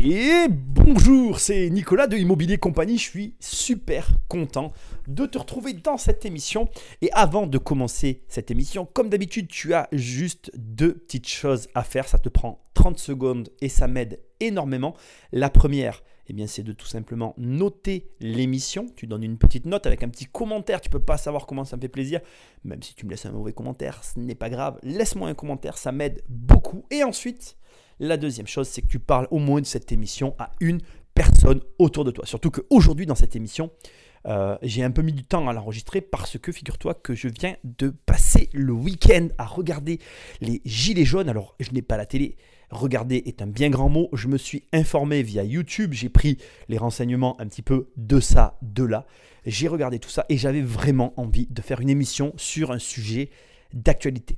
Et bonjour, c'est Nicolas de Immobilier Compagnie. Je suis super content de te retrouver dans cette émission. Et avant de commencer cette émission, comme d'habitude, tu as juste deux petites choses à faire. Ça te prend 30 secondes et ça m'aide énormément. La première, eh bien, c'est de tout simplement noter l'émission. Tu donnes une petite note avec un petit commentaire. Tu peux pas savoir comment ça me fait plaisir. Même si tu me laisses un mauvais commentaire, ce n'est pas grave. Laisse-moi un commentaire, ça m'aide beaucoup. Et ensuite, la deuxième chose, c'est que tu parles au moins de cette émission à une personne autour de toi. Surtout qu'aujourd'hui, dans cette émission, euh, j'ai un peu mis du temps à l'enregistrer parce que figure-toi que je viens de passer le week-end à regarder les Gilets jaunes. Alors, je n'ai pas la télé. Regarder est un bien grand mot. Je me suis informé via YouTube. J'ai pris les renseignements un petit peu de ça, de là. J'ai regardé tout ça et j'avais vraiment envie de faire une émission sur un sujet d'actualité.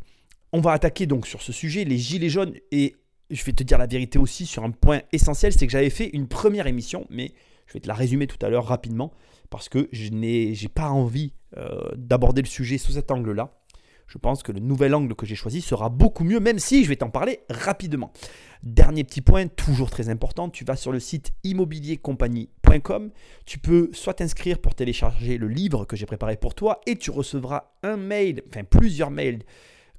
On va attaquer donc sur ce sujet, les Gilets jaunes, et je vais te dire la vérité aussi sur un point essentiel, c'est que j'avais fait une première émission, mais je vais te la résumer tout à l'heure rapidement, parce que je n'ai pas envie euh, d'aborder le sujet sous cet angle-là. Je pense que le nouvel angle que j'ai choisi sera beaucoup mieux, même si je vais t'en parler rapidement. Dernier petit point, toujours très important, tu vas sur le site immobiliercompagnie.com, tu peux soit t'inscrire pour télécharger le livre que j'ai préparé pour toi, et tu recevras un mail, enfin plusieurs mails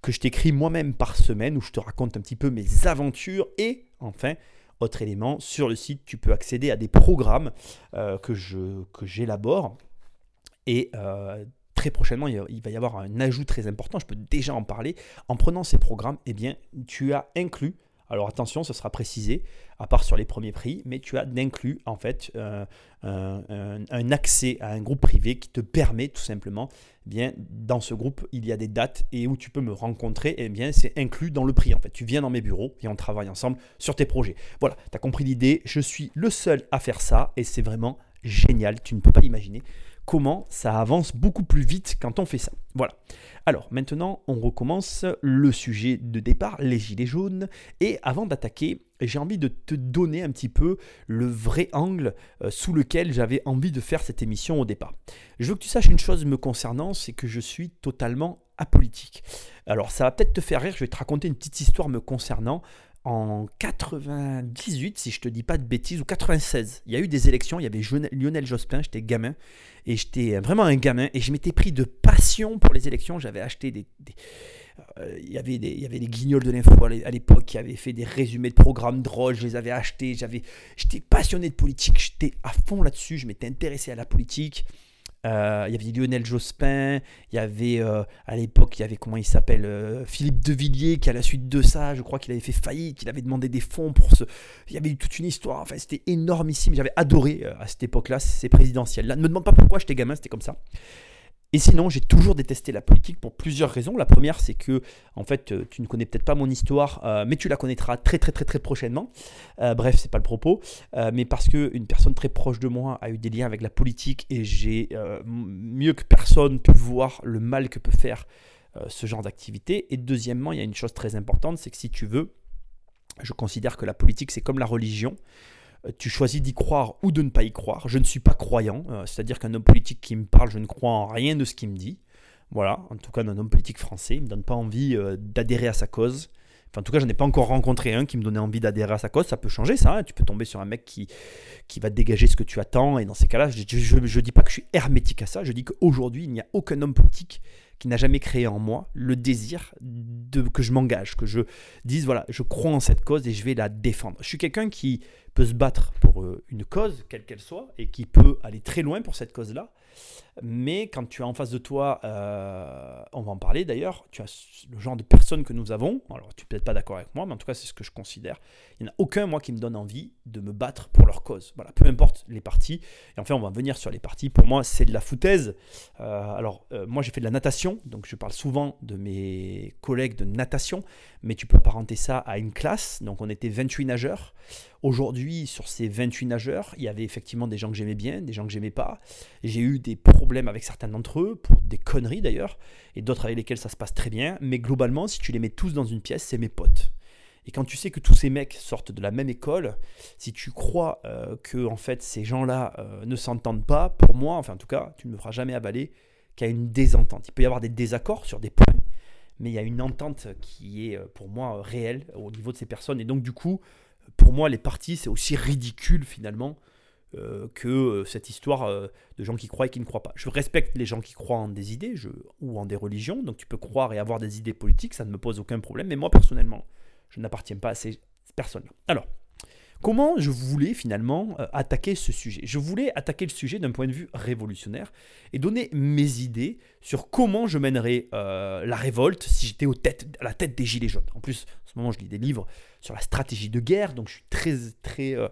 que je t'écris moi-même par semaine où je te raconte un petit peu mes aventures et enfin autre élément, sur le site, tu peux accéder à des programmes euh, que, j'élabore. Et euh, très prochainement, il va y avoir un ajout très important, je peux déjà en parler. En prenant ces programmes, eh bien, tu as inclus alors attention, ce sera précisé, à part sur les premiers prix, mais tu as d'inclus en fait euh, un, accès à un groupe privé qui te permet tout simplement, eh bien dans ce groupe, il y a des dates et où tu peux me rencontrer, et eh bien c'est inclus dans le prix en fait. Tu viens dans mes bureaux et on travaille ensemble sur tes projets. Voilà, tu as compris l'idée, je suis le seul à faire ça et c'est vraiment génial, tu ne peux pas imaginer comment ça avance beaucoup plus vite quand on fait ça. Voilà. Alors maintenant, on recommence le sujet de départ, les gilets jaunes. Et avant d'attaquer, j'ai envie de te donner un petit peu le vrai angle euh, sous lequel j'avais envie de faire cette émission au départ. Je veux que tu saches une chose me concernant, c'est que je suis totalement apolitique. Alors ça va peut-être te faire rire, je vais te raconter une petite histoire me concernant en 98, si je te dis pas de bêtises, ou 96, il y a eu des élections, il y avait Lionel Jospin, j'étais gamin, et j'étais vraiment un gamin, et je m'étais pris de passion pour les élections, j'avais acheté des... Euh, il, y avait des, il y avait des guignols de l'info à l'époque qui avaient fait des résumés de programmes drôles, je les avais achetés, j'étais passionné de politique, j'étais à fond là-dessus, je m'étais intéressé à la politique. Euh, il y avait Lionel Jospin, il y avait euh, à l'époque, il y avait comment il s'appelle euh, Philippe Devilliers qui à la suite de ça, je crois qu'il avait fait faillite, il avait demandé des fonds pour ce. Il y avait eu toute une histoire, enfin c'était énormissime, j'avais adoré à cette époque-là ces présidentielles. Là, ne me demande pas pourquoi j'étais gamin, c'était comme ça. Et sinon, j'ai toujours détesté la politique pour plusieurs raisons. La première, c'est que, en fait, euh, tu ne connais peut-être pas mon histoire, euh, mais tu la connaîtras très, très, très, très prochainement. Euh, bref, c'est pas le propos. mais parce qu'une personne très proche de moi a eu des liens avec la politique et j'ai mieux que personne pu voir le mal que peut faire ce genre d'activité. Et deuxièmement, il y a une chose très importante, c'est que si tu veux, je considère que la politique, c'est comme la religion tu choisis d'y croire ou de ne pas y croire. Je ne suis pas croyant, euh, c'est-à-dire qu'un homme politique qui me parle, je ne crois en rien de ce qu'il me dit. Voilà, en tout cas d'un homme politique français, il ne me donne pas envie euh, d'adhérer à sa cause. Enfin, en tout cas, je n'ai pas encore rencontré un qui me donnait envie d'adhérer à sa cause. Ça peut changer, ça. Hein. Tu peux tomber sur un mec qui, qui va dégager ce que tu attends. Et dans ces cas-là, je ne dis pas que je suis hermétique à ça. Je dis qu'aujourd'hui, il n'y a aucun homme politique qui n'a jamais créé en moi le désir de que je m'engage, que je dise voilà, je crois en cette cause et je vais la défendre. Je suis quelqu'un qui peut se battre pour euh, une cause, quelle qu'elle soit, et qui peut aller très loin pour cette cause-là. Mais quand tu as en face de toi, euh, on va en parler d'ailleurs, tu as le genre de personnes que nous avons, alors tu peux être pas d'accord avec moi, mais en tout cas c'est ce que je considère, il n'y en a aucun moi qui me donne envie de me battre pour leur cause. Voilà, peu importe les partis, et enfin on va venir sur les partis, pour moi c'est de la foutaise. Euh, alors moi j'ai fait de la natation, donc je parle souvent de mes collègues de natation, mais tu peux apparenter ça à une classe, donc on était 28 nageurs. Aujourd'hui, sur ces 28 nageurs, il y avait effectivement des gens que j'aimais bien, des gens que j'aimais pas. J'ai eu des problèmes avec certains d'entre eux, pour des conneries d'ailleurs, et d'autres avec lesquels ça se passe très bien. Mais globalement, si tu les mets tous dans une pièce, c'est mes potes. Et quand tu sais que tous ces mecs sortent de la même école, si tu crois euh, que en fait ces gens-là euh, ne s'entendent pas, pour moi, enfin en tout cas, tu ne me feras jamais avaler qu'il y a une désentente. Il peut y avoir des désaccords sur des points, mais il y a une entente qui est euh, pour moi réelle au niveau de ces personnes. Et donc du coup, pour moi, les partis, c'est aussi ridicule finalement euh, que euh, cette histoire euh, de gens qui croient et qui ne croient pas. Je respecte les gens qui croient en des idées ou en des religions, donc tu peux croire et avoir des idées politiques, ça ne me pose aucun problème, mais moi personnellement, je n'appartiens pas à ces personnes-là. Alors, Comment je voulais finalement attaquer ce sujet? Je voulais attaquer le sujet d'un point de vue révolutionnaire et donner mes idées sur comment je mènerais la révolte si j'étais à la tête des Gilets jaunes. En plus, en ce moment, je lis des livres sur la stratégie de guerre, donc je suis très, très, euh,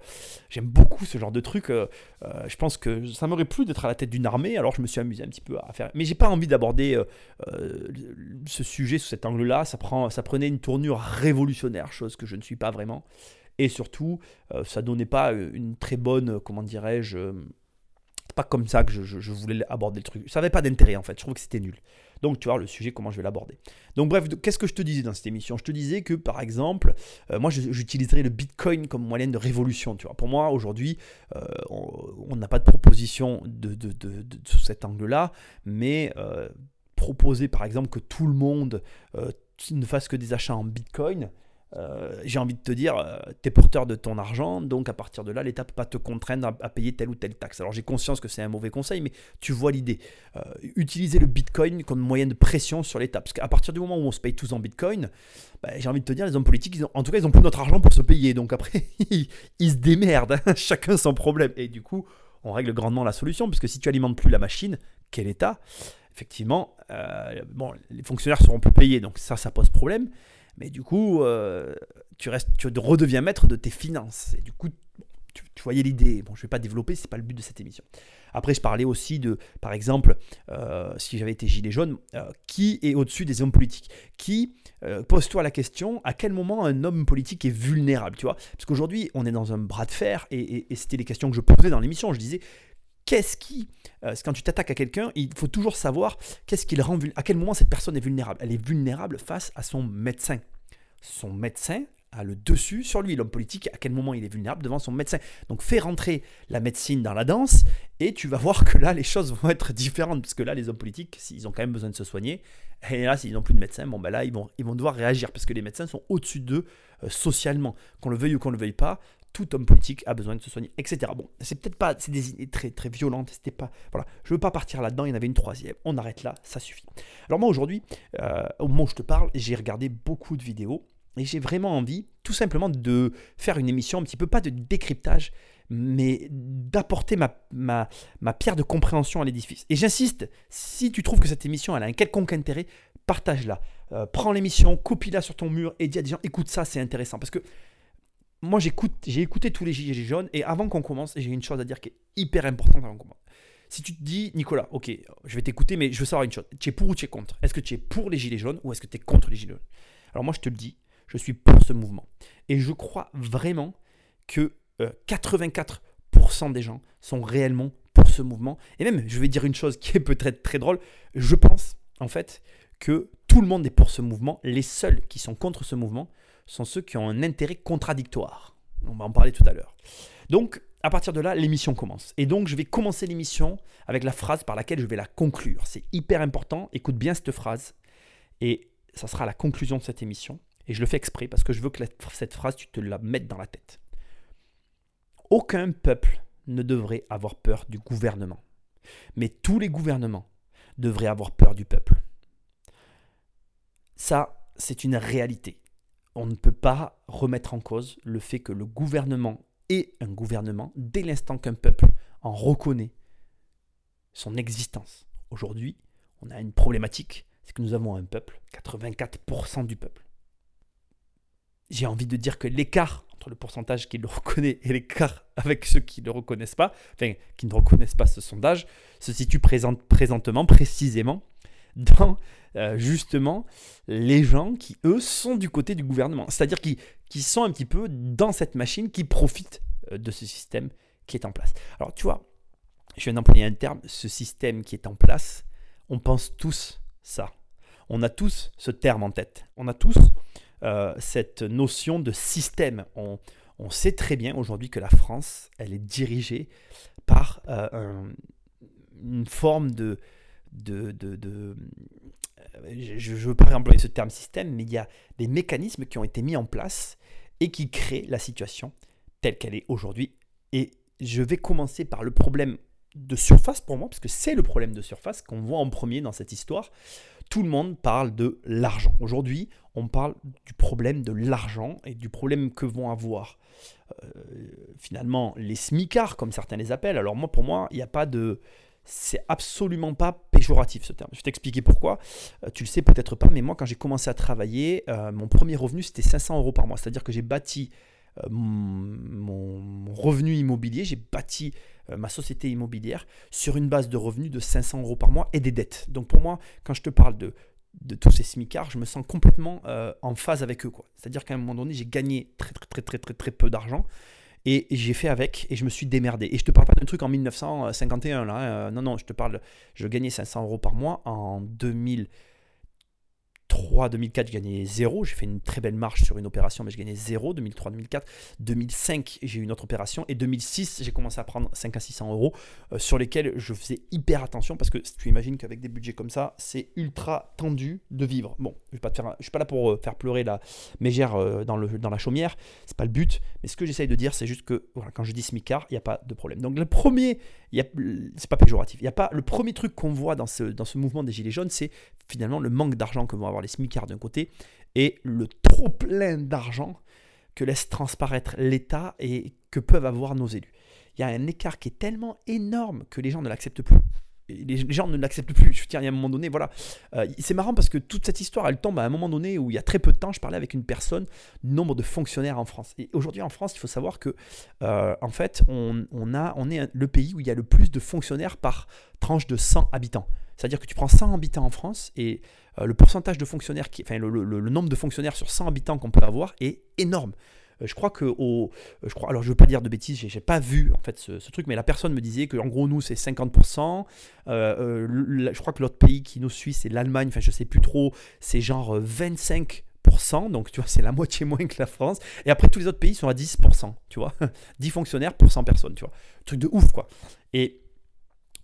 j'aime beaucoup ce genre de truc. je pense que ça m'aurait plu d'être à la tête d'une armée, alors je me suis amusé un petit peu à faire. Mais j'ai pas envie d'aborder ce sujet sous cet angle-là. Ça prenait une tournure révolutionnaire, chose que je ne suis pas vraiment. Et surtout, euh, ça donnait pas euh, une très bonne, euh, comment dirais-je, pas comme ça que je, voulais aborder le truc. Ça n'avait pas d'intérêt en fait, je trouvais que c'était nul. Donc tu vois le sujet, comment je vais l'aborder. Donc bref, qu'est-ce que je te disais dans cette émission? Je te disais que par exemple, moi j'utiliserais le Bitcoin comme moyen de révolution. Tu vois. Pour moi aujourd'hui, on n'a pas de proposition de, sous cet angle-là, mais proposer par exemple que tout le monde ne fasse que des achats en Bitcoin, euh, j'ai envie de te dire, euh, tu es porteur de ton argent, donc à partir de là, l'État ne peut pas te contraindre à, payer telle ou telle taxe. Alors j'ai conscience que c'est un mauvais conseil, mais tu vois l'idée. Euh, utiliser le Bitcoin comme moyen de pression sur l'État. Parce qu'à partir du moment où on se paye tous en Bitcoin, bah, j'ai envie de te dire, les hommes politiques, en tout cas, ils n'ont plus notre argent pour se payer. Donc après, ils, se démerdent, hein, chacun son problème. Et du coup, on règle grandement la solution, parce que si tu alimentes plus la machine, quel État? Effectivement, bon, les fonctionnaires seront plus payés, donc ça, ça pose problème. Mais du coup, euh, tu, restes, tu redeviens maître de tes finances. Et du coup, tu, voyais l'idée. Bon, je ne vais pas développer, ce n'est pas le but de cette émission. Après, je parlais aussi de, par exemple, euh, si j'avais été gilet jaune, euh, qui est au-dessus des hommes politiques? Qui, pose-toi la question, à quel moment un homme politique est vulnérable tu vois? Parce qu'aujourd'hui, on est dans un bras de fer, et, et c'était les questions que je posais dans l'émission. Je disais, qu'est-ce qui, quand tu t'attaques à quelqu'un, il faut toujours savoir qu'est-ce qui le rend à quel moment cette personne est vulnérable. Elle est vulnérable face à son médecin. Son médecin a le dessus sur lui, l'homme politique, à quel moment il est vulnérable devant son médecin. Donc fais rentrer la médecine dans la danse et tu vas voir que là les choses vont être différentes parce que là les hommes politiques, s'ils ont quand même besoin de se soigner, et là s'ils n'ont plus de médecin, bon ben là ils vont, ils vont devoir réagir parce que les médecins sont au-dessus d'eux euh, socialement. Qu'on le veuille ou qu'on ne le veuille pas, tout homme politique a besoin de se soigner, etc. Bon, c'est peut-être pas, c'est des idées très très violentes, c'était pas, voilà, je veux pas partir là-dedans, il y en avait une troisième, on arrête là, ça suffit. Alors moi aujourd'hui, euh, au moment où je te parle, j'ai regardé beaucoup de vidéos et j'ai vraiment envie, tout simplement, de faire une émission un petit peu, pas de décryptage, mais d'apporter ma, ma, ma, pierre de compréhension à l'édifice. Et j'insiste, si tu trouves que cette émission elle a un quelconque intérêt, partage-la. Euh, prends l'émission, copie-la sur ton mur et dis à des gens, écoute ça, c'est intéressant. Parce que moi, j'écoute, j'ai écouté tous les gilets jaunes et avant qu'on commence, j'ai une chose à dire qui est hyper importante avant qu'on commence. Si tu te dis, Nicolas, ok, je vais t'écouter, mais je veux savoir une chose. Tu es pour ou tu es contre? Est-ce que tu es pour les gilets jaunes ou est-ce que tu es contre les gilets jaunes? Alors moi, je te le dis, je suis pour ce mouvement. Et je crois vraiment que 84% euh, des gens sont réellement pour ce mouvement. Et même, je vais dire une chose qui est peut-être très drôle, je pense en fait que tout le monde est pour ce mouvement. Les seuls qui sont contre ce mouvement, sont ceux qui ont un intérêt contradictoire. On va en parler tout à l'heure. Donc, à partir de là, l'émission commence. Et donc, je vais commencer l'émission avec la phrase par laquelle je vais la conclure. C'est hyper important. Écoute bien cette phrase. Et ça sera la conclusion de cette émission. Et je le fais exprès parce que je veux que cette phrase, tu te la mettes dans la tête. Aucun peuple ne devrait avoir peur du gouvernement. Mais tous les gouvernements devraient avoir peur du peuple. Ça, c'est une réalité on ne peut pas remettre en cause le fait que le gouvernement est un gouvernement dès l'instant qu'un peuple en reconnaît son existence. Aujourd'hui, on a une problématique, c'est que nous avons un peuple, 84% du peuple. J'ai envie de dire que l'écart entre le pourcentage qui le reconnaît et l'écart avec ceux qui ne le reconnaissent pas, enfin qui ne reconnaissent pas ce sondage, se situe présentement, précisément, dans euh, justement les gens qui, eux, sont du côté du gouvernement. C'est-à-dire qui, qui sont un petit peu dans cette machine, qui profitent euh, de ce système qui est en place. Alors, tu vois, je viens d'employer un terme, ce système qui est en place, on pense tous ça. On a tous ce terme en tête. On a tous euh, cette notion de système. On, on sait très bien aujourd'hui que la France, elle est dirigée par une forme de, de, de, je ne veux pas employer ce terme système, mais il y a des mécanismes qui ont été mis en place et qui crée la situation telle qu'elle est aujourd'hui. Et je vais commencer par le problème de surface pour moi, parce que c'est le problème de surface qu'on voit en premier dans cette histoire. Tout le monde parle de l'argent. Aujourd'hui, on parle du problème de l'argent et du problème que vont avoir euh, finalement les smicards, comme certains les appellent. Alors moi, pour moi, il n'y a pas de... C'est absolument pas péjoratif ce terme. Je vais t'expliquer pourquoi. Euh, tu le sais peut-être pas, mais moi, quand j'ai commencé à travailler, euh, mon premier revenu, c'était 500 euros par mois. C'est-à-dire que j'ai bâti mon, revenu immobilier, j'ai bâti ma société immobilière sur une base de revenus de 500 euros par mois et des dettes. Donc pour moi, quand je te parle de de tous ces smicards, je me sens complètement euh, en phase avec eux. C'est-à-dire qu'à un moment donné, j'ai gagné très très très très très très peu d'argent et j'ai fait avec et je me suis démerdé. Et je te parle pas d'un truc en 1951 là. Hein. Non non, je te parle, je gagnais 500 euros par mois en 2000. 2003, 2004, je gagnais zéro. J'ai fait une très belle marche sur une opération, mais je gagnais zéro. 2003, 2004, 2005, j'ai eu une autre opération. Et 2006, j'ai commencé à prendre 5 à 600 euros euh, sur lesquels je faisais hyper attention parce que tu imagines qu'avec des budgets comme ça, c'est ultra tendu de vivre. Bon, je ne suis pas là pour euh, faire pleurer la mégère euh, dans, le, dans la chaumière, c'est pas le but. Mais ce que j'essaye de dire, c'est juste que voilà, quand je dis smicard, il n'y a pas de problème. Donc le premier, c'est pas péjoratif. Y a pas le premier truc qu'on voit dans ce, dans ce mouvement des gilets jaunes, c'est finalement le manque d'argent que vont avoir les smicards d'un côté et le trop plein d'argent que laisse transparaître l'État et que peuvent avoir nos élus. Il y a un écart qui est tellement énorme que les gens ne l'acceptent plus les gens ne l'acceptent plus. Je veux dire, il y a un moment donné, voilà. Euh, c'est marrant parce que toute cette histoire, elle tombe à un moment donné où il y a très peu de temps, je parlais avec une personne nombre de fonctionnaires en France. Et aujourd'hui en France, il faut savoir que, euh, en fait, on, est le pays où il y a le plus de fonctionnaires par tranche de 100 habitants. C'est-à-dire que tu prends 100 habitants en France et euh, le pourcentage de fonctionnaires, enfin le nombre de fonctionnaires sur 100 habitants qu'on peut avoir est énorme. Euh, je crois que au, euh, je crois, alors je veux pas dire de bêtises, j'ai pas vu en fait ce, truc, mais la personne me disait que en gros nous c'est 50%. Euh, je crois que l'autre pays qui nous suit c'est l'Allemagne, enfin je sais plus trop, c'est genre 25% donc tu vois, c'est la moitié moins que la France. Et après, tous les autres pays sont à 10%, tu vois. 10 fonctionnaires pour 100 personnes, tu vois. Truc de ouf, quoi. Et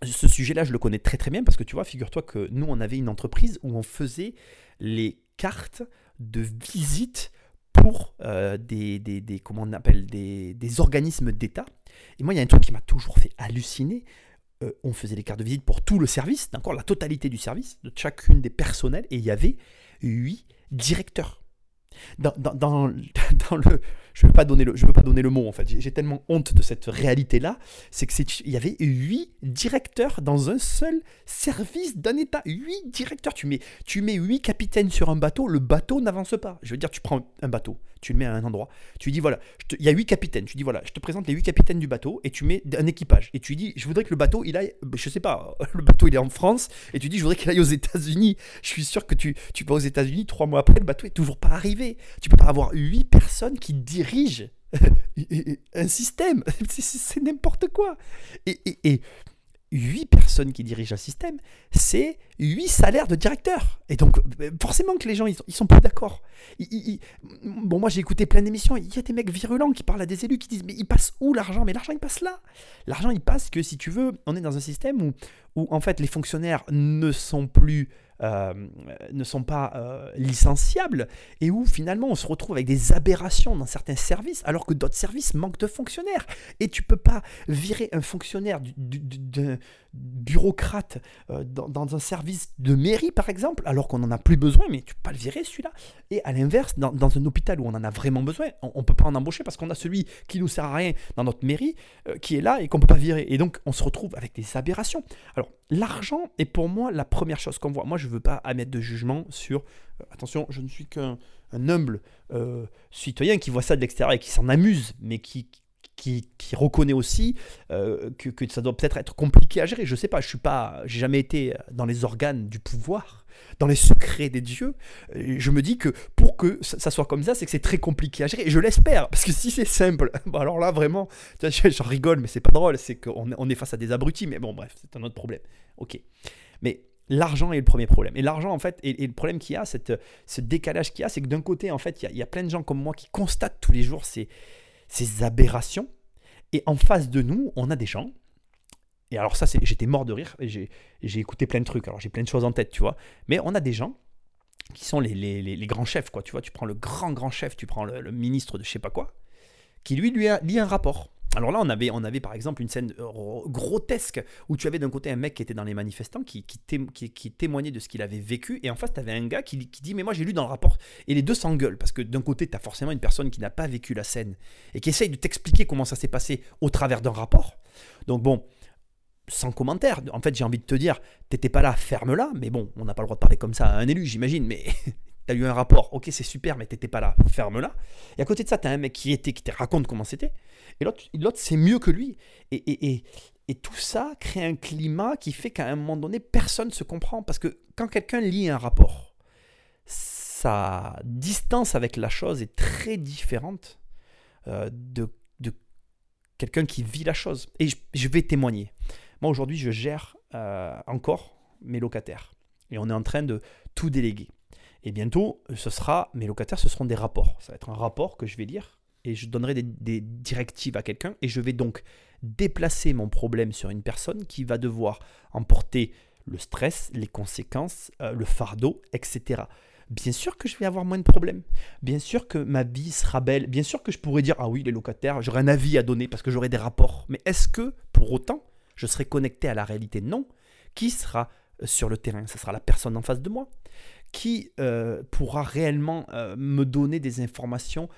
ce sujet-là, je le connais très très bien parce que tu vois, figure-toi que nous, on avait une entreprise où on faisait les cartes de visite pour euh, des, des, comment on appelle, des, des organismes d'État. Et moi, il y a un truc qui m'a toujours fait halluciner. Euh, on faisait les cartes de visite pour tout le service, d'accord, la totalité du service, de chacune des personnels, et il y avait huit directeurs. Dans, dans, dans, le, je ne veux, pas donner le, pas donner le mot en fait, j'ai tellement honte de cette réalité-là, c'est qu'il y avait huit directeurs dans un seul service d'un État. Huit directeurs, tu mets, tu mets huit capitaines sur un bateau, le bateau n'avance pas. Je veux dire, tu prends un bateau, tu le mets à un endroit, tu dis voilà, il y a huit capitaines, tu dis voilà, je te présente les huit capitaines du bateau et tu mets un équipage et tu dis je voudrais que le bateau il aille, je sais pas, le bateau il est en France et tu dis je voudrais qu'il aille aux États-Unis. Je suis sûr que tu, tu vas aux États-Unis trois mois après, le bateau est toujours pas arrivé. Tu peux pas avoir huit personnes qui dirigent un système. C'est n'importe quoi. Et, et, 8 personnes qui dirigent un système, c'est 8 salaires de directeur. Et donc, euh, forcément que les gens, ils, ils sont pas d'accord. Bon, moi, j'ai écouté plein d'émissions. Il y a des mecs virulents qui parlent à des élus qui disent Mais il passe où l'argent? Mais l'argent, il passe là. L'argent, il passe que, si tu veux, on est dans un système où, où en fait, les fonctionnaires ne sont plus ne sont pas euh, licenciables et où finalement on se retrouve avec des aberrations dans certains services alors que d'autres services manquent de fonctionnaires. Et tu peux pas virer un fonctionnaire d'un bureaucrate euh, dans, un service de mairie par exemple alors qu'on n'en a plus besoin mais tu peux pas le virer celui-là. Et à l'inverse, dans, un hôpital où on en a vraiment besoin, on, ne peut pas en embaucher parce qu'on a celui qui nous sert à rien dans notre mairie qui est là et qu'on peut pas virer. Et donc on se retrouve avec des aberrations. Alors l'argent est pour moi la première chose qu'on voit. Moi, je ne veux pas émettre de jugement sur. Euh, attention, je ne suis qu'un humble euh, citoyen qui voit ça de l'extérieur et qui s'en amuse, mais qui, qui, reconnaît aussi euh, que, ça doit peut-être être compliqué à gérer. Je ne sais pas, je suis pas, j'ai jamais été dans les organes du pouvoir dans les secrets des dieux, je me dis que pour que ça soit comme ça, c'est que c'est très compliqué à gérer. Et je l'espère, parce que si c'est simple, bah alors là vraiment, j'en rigole, mais c'est pas drôle, c'est qu'on on est face à des abrutis, mais bon, bref, c'est un autre problème. Ok. Mais l'argent est le premier problème. Et l'argent, en fait, et, le problème qu'il y a, ce décalage qu'il y a, c'est que d'un côté, en fait, il y, a, plein de gens comme moi qui constatent tous les jours ces aberrations. Et en face de nous, on a des gens et alors ça, j'étais mort de rire, et j'ai écouté plein de trucs, alors j'ai plein de choses en tête, tu vois. Mais on a des gens qui sont les, les, les, grands chefs, quoi. Tu vois, tu prends le grand, grand chef, tu prends le, ministre de je sais pas quoi, qui lui, lui a, lit un rapport. Alors là, on avait, on avait par exemple une scène euh, grotesque où tu avais d'un côté un mec qui était dans les manifestants, qui, qui, témoignait de ce qu'il avait vécu, et en face, tu avais un gars qui, dit Mais moi, j'ai lu dans le rapport. Et les deux s'engueulent, parce que d'un côté, tu as forcément une personne qui n'a pas vécu la scène et qui essaye de t'expliquer comment ça s'est passé au travers d'un rapport. Donc bon, sans commentaire. En fait, j'ai envie de te dire, t'étais pas là, ferme-la. Mais bon, on n'a pas le droit de parler comme ça à un élu, j'imagine. Mais t'as eu un rapport, ok, c'est super, mais t'étais pas là, ferme-la. Et à côté de ça, t'as un mec qui était, qui te raconte comment c'était. Et l'autre, c'est mieux que lui. Et, et, et, et, tout ça crée un climat qui fait qu'à un moment donné, personne ne se comprend. Parce que quand quelqu'un lit un rapport, sa distance avec la chose est très différente euh, de, de quelqu'un qui vit la chose. Et je vais témoigner. Moi, aujourd'hui, je gère euh, encore mes locataires. Et on est en train de tout déléguer. Et bientôt, ce sera, mes locataires, ce seront des rapports. Ça va être un rapport que je vais lire et je donnerai des, directives à quelqu'un et je vais donc déplacer mon problème sur une personne qui va devoir emporter le stress, les conséquences, euh, le fardeau, etc. Bien sûr que je vais avoir moins de problèmes. Bien sûr que ma vie sera belle. Bien sûr que je pourrais dire, ah oui, les locataires, j'aurai un avis à donner parce que j'aurai des rapports. Mais est-ce que, pour autant, je serai connecté à la réalité Non. Qui sera euh, sur le terrain? Ce sera la personne en face de moi. Qui euh, pourra réellement euh, me donner des informations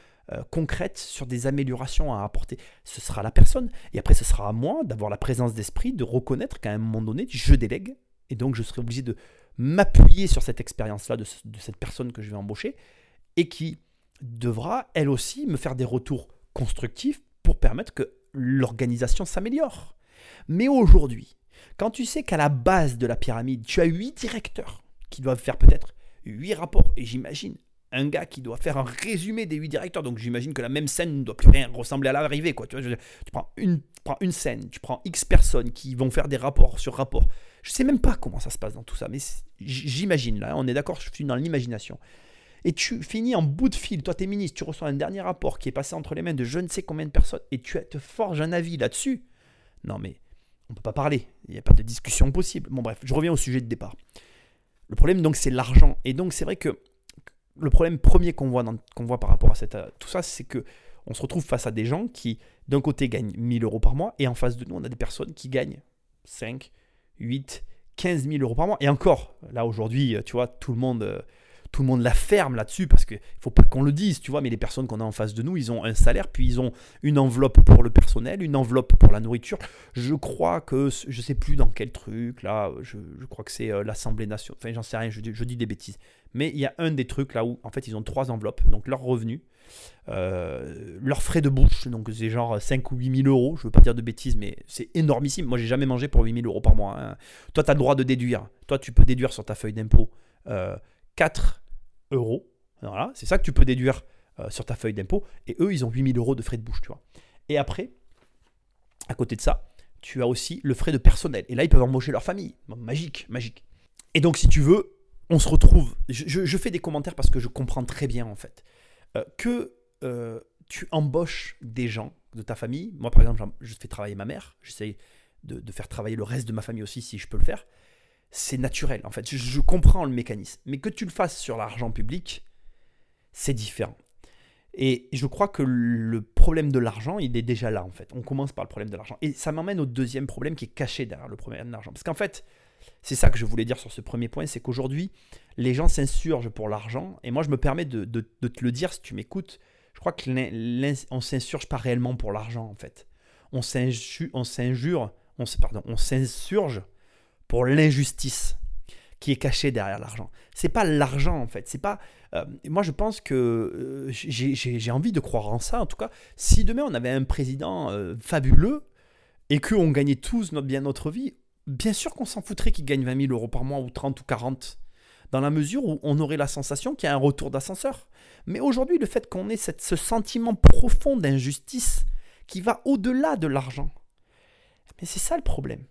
concrètes sur des améliorations à apporter Ce sera la personne. Et après, ce sera à moi d'avoir la présence d'esprit, de reconnaître qu'à un moment donné, je délègue. Et donc, je serai obligé de m'appuyer sur cette expérience-là de, de cette personne que je vais embaucher et qui devra, elle aussi, me faire des retours constructifs pour permettre que l'organisation s'améliore. Mais aujourd'hui, quand tu sais qu'à la base de la pyramide, tu as huit directeurs qui doivent faire peut-être huit rapports, et j'imagine un gars qui doit faire un résumé des huit directeurs, donc j'imagine que la même scène ne doit plus rien ressembler à l'arrivée. Tu, tu prends, une, prends une scène, tu prends X personnes qui vont faire des rapports sur rapports. Je ne sais même pas comment ça se passe dans tout ça, mais j'imagine, là, on est d'accord, je suis dans l'imagination. Et tu finis en bout de fil, toi tu es ministre, tu reçois un dernier rapport qui est passé entre les mains de je ne sais combien de personnes, et tu te forges un avis là-dessus. Non mais on ne peut pas parler. Il n'y a pas de discussion possible. Bon, bref, je reviens au sujet de départ. Le problème, donc, c'est l'argent. Et donc, c'est vrai que le problème premier qu'on voit, qu'on voit par rapport à tout ça, c'est que on se retrouve face à des gens qui, d'un côté, gagnent 1000 euros par mois, et en face de nous, on a des personnes qui gagnent 5, 8, 15 000 euros par mois. Et encore, là, aujourd'hui, tu vois, tout le monde euh, tout le monde la ferme là-dessus parce qu'il ne faut pas qu'on le dise, tu vois, mais les personnes qu'on a en face de nous, ils ont un salaire, puis ils ont une enveloppe pour le personnel, une enveloppe pour la nourriture. Je crois que, je ne sais plus dans quel truc, là, je, crois que c'est euh, l'Assemblée nationale, enfin j'en sais rien, je, dis des bêtises. Mais il y a un des trucs là où, en fait, ils ont trois enveloppes, donc leurs revenus, euh, leurs frais de bouche, donc c'est genre 5 ou 8 000 euros, je veux pas dire de bêtises, mais c'est énormissime. Moi, j'ai jamais mangé pour 8 000 euros par mois. Hein. Toi, tu as le droit de déduire. Toi, tu peux déduire sur ta feuille d'impôt. Euh, 4 euros. Voilà, c'est ça que tu peux déduire euh, sur ta feuille d'impôt. Et eux, ils ont 8000 euros de frais de bouche, tu vois. Et après, à côté de ça, tu as aussi le frais de personnel. Et là, ils peuvent embaucher leur famille. magique, magique. Et donc, si tu veux, on se retrouve. Je, fais des commentaires parce que je comprends très bien, en fait, euh, que euh, tu embauches des gens de ta famille. Moi, par exemple, je fais travailler ma mère. J'essaye de, de, faire travailler le reste de ma famille aussi, si je peux le faire c'est naturel en fait. Je, comprends le mécanisme. Mais que tu le fasses sur l'argent public, c'est différent. Et je crois que le problème de l'argent, il est déjà là en fait. On commence par le problème de l'argent. Et ça m'emmène au deuxième problème qui est caché derrière le problème de l'argent. Parce qu'en fait, c'est ça que je voulais dire sur ce premier point, c'est qu'aujourd'hui, les gens s'insurgent pour l'argent. Et moi, je me permets de, te le dire si tu m'écoutes. Je crois qu'on s'insurge pas réellement pour l'argent en fait. On s'injure, on pardon, on s'insurge pour l'injustice qui est cachée derrière l'argent. C'est pas l'argent en fait. C'est pas. Euh, moi, je pense que euh, j'ai envie de croire en ça. En tout cas, si demain on avait un président euh, fabuleux et qu'on gagnait tous notre bien notre vie, bien sûr qu'on s'en foutrait qu'il gagne 20 000 euros par mois ou 30 ou 40 dans la mesure où on aurait la sensation qu'il y a un retour d'ascenseur. Mais aujourd'hui, le fait qu'on ait cette, ce sentiment profond d'injustice qui va au-delà de l'argent, mais c'est ça le problème.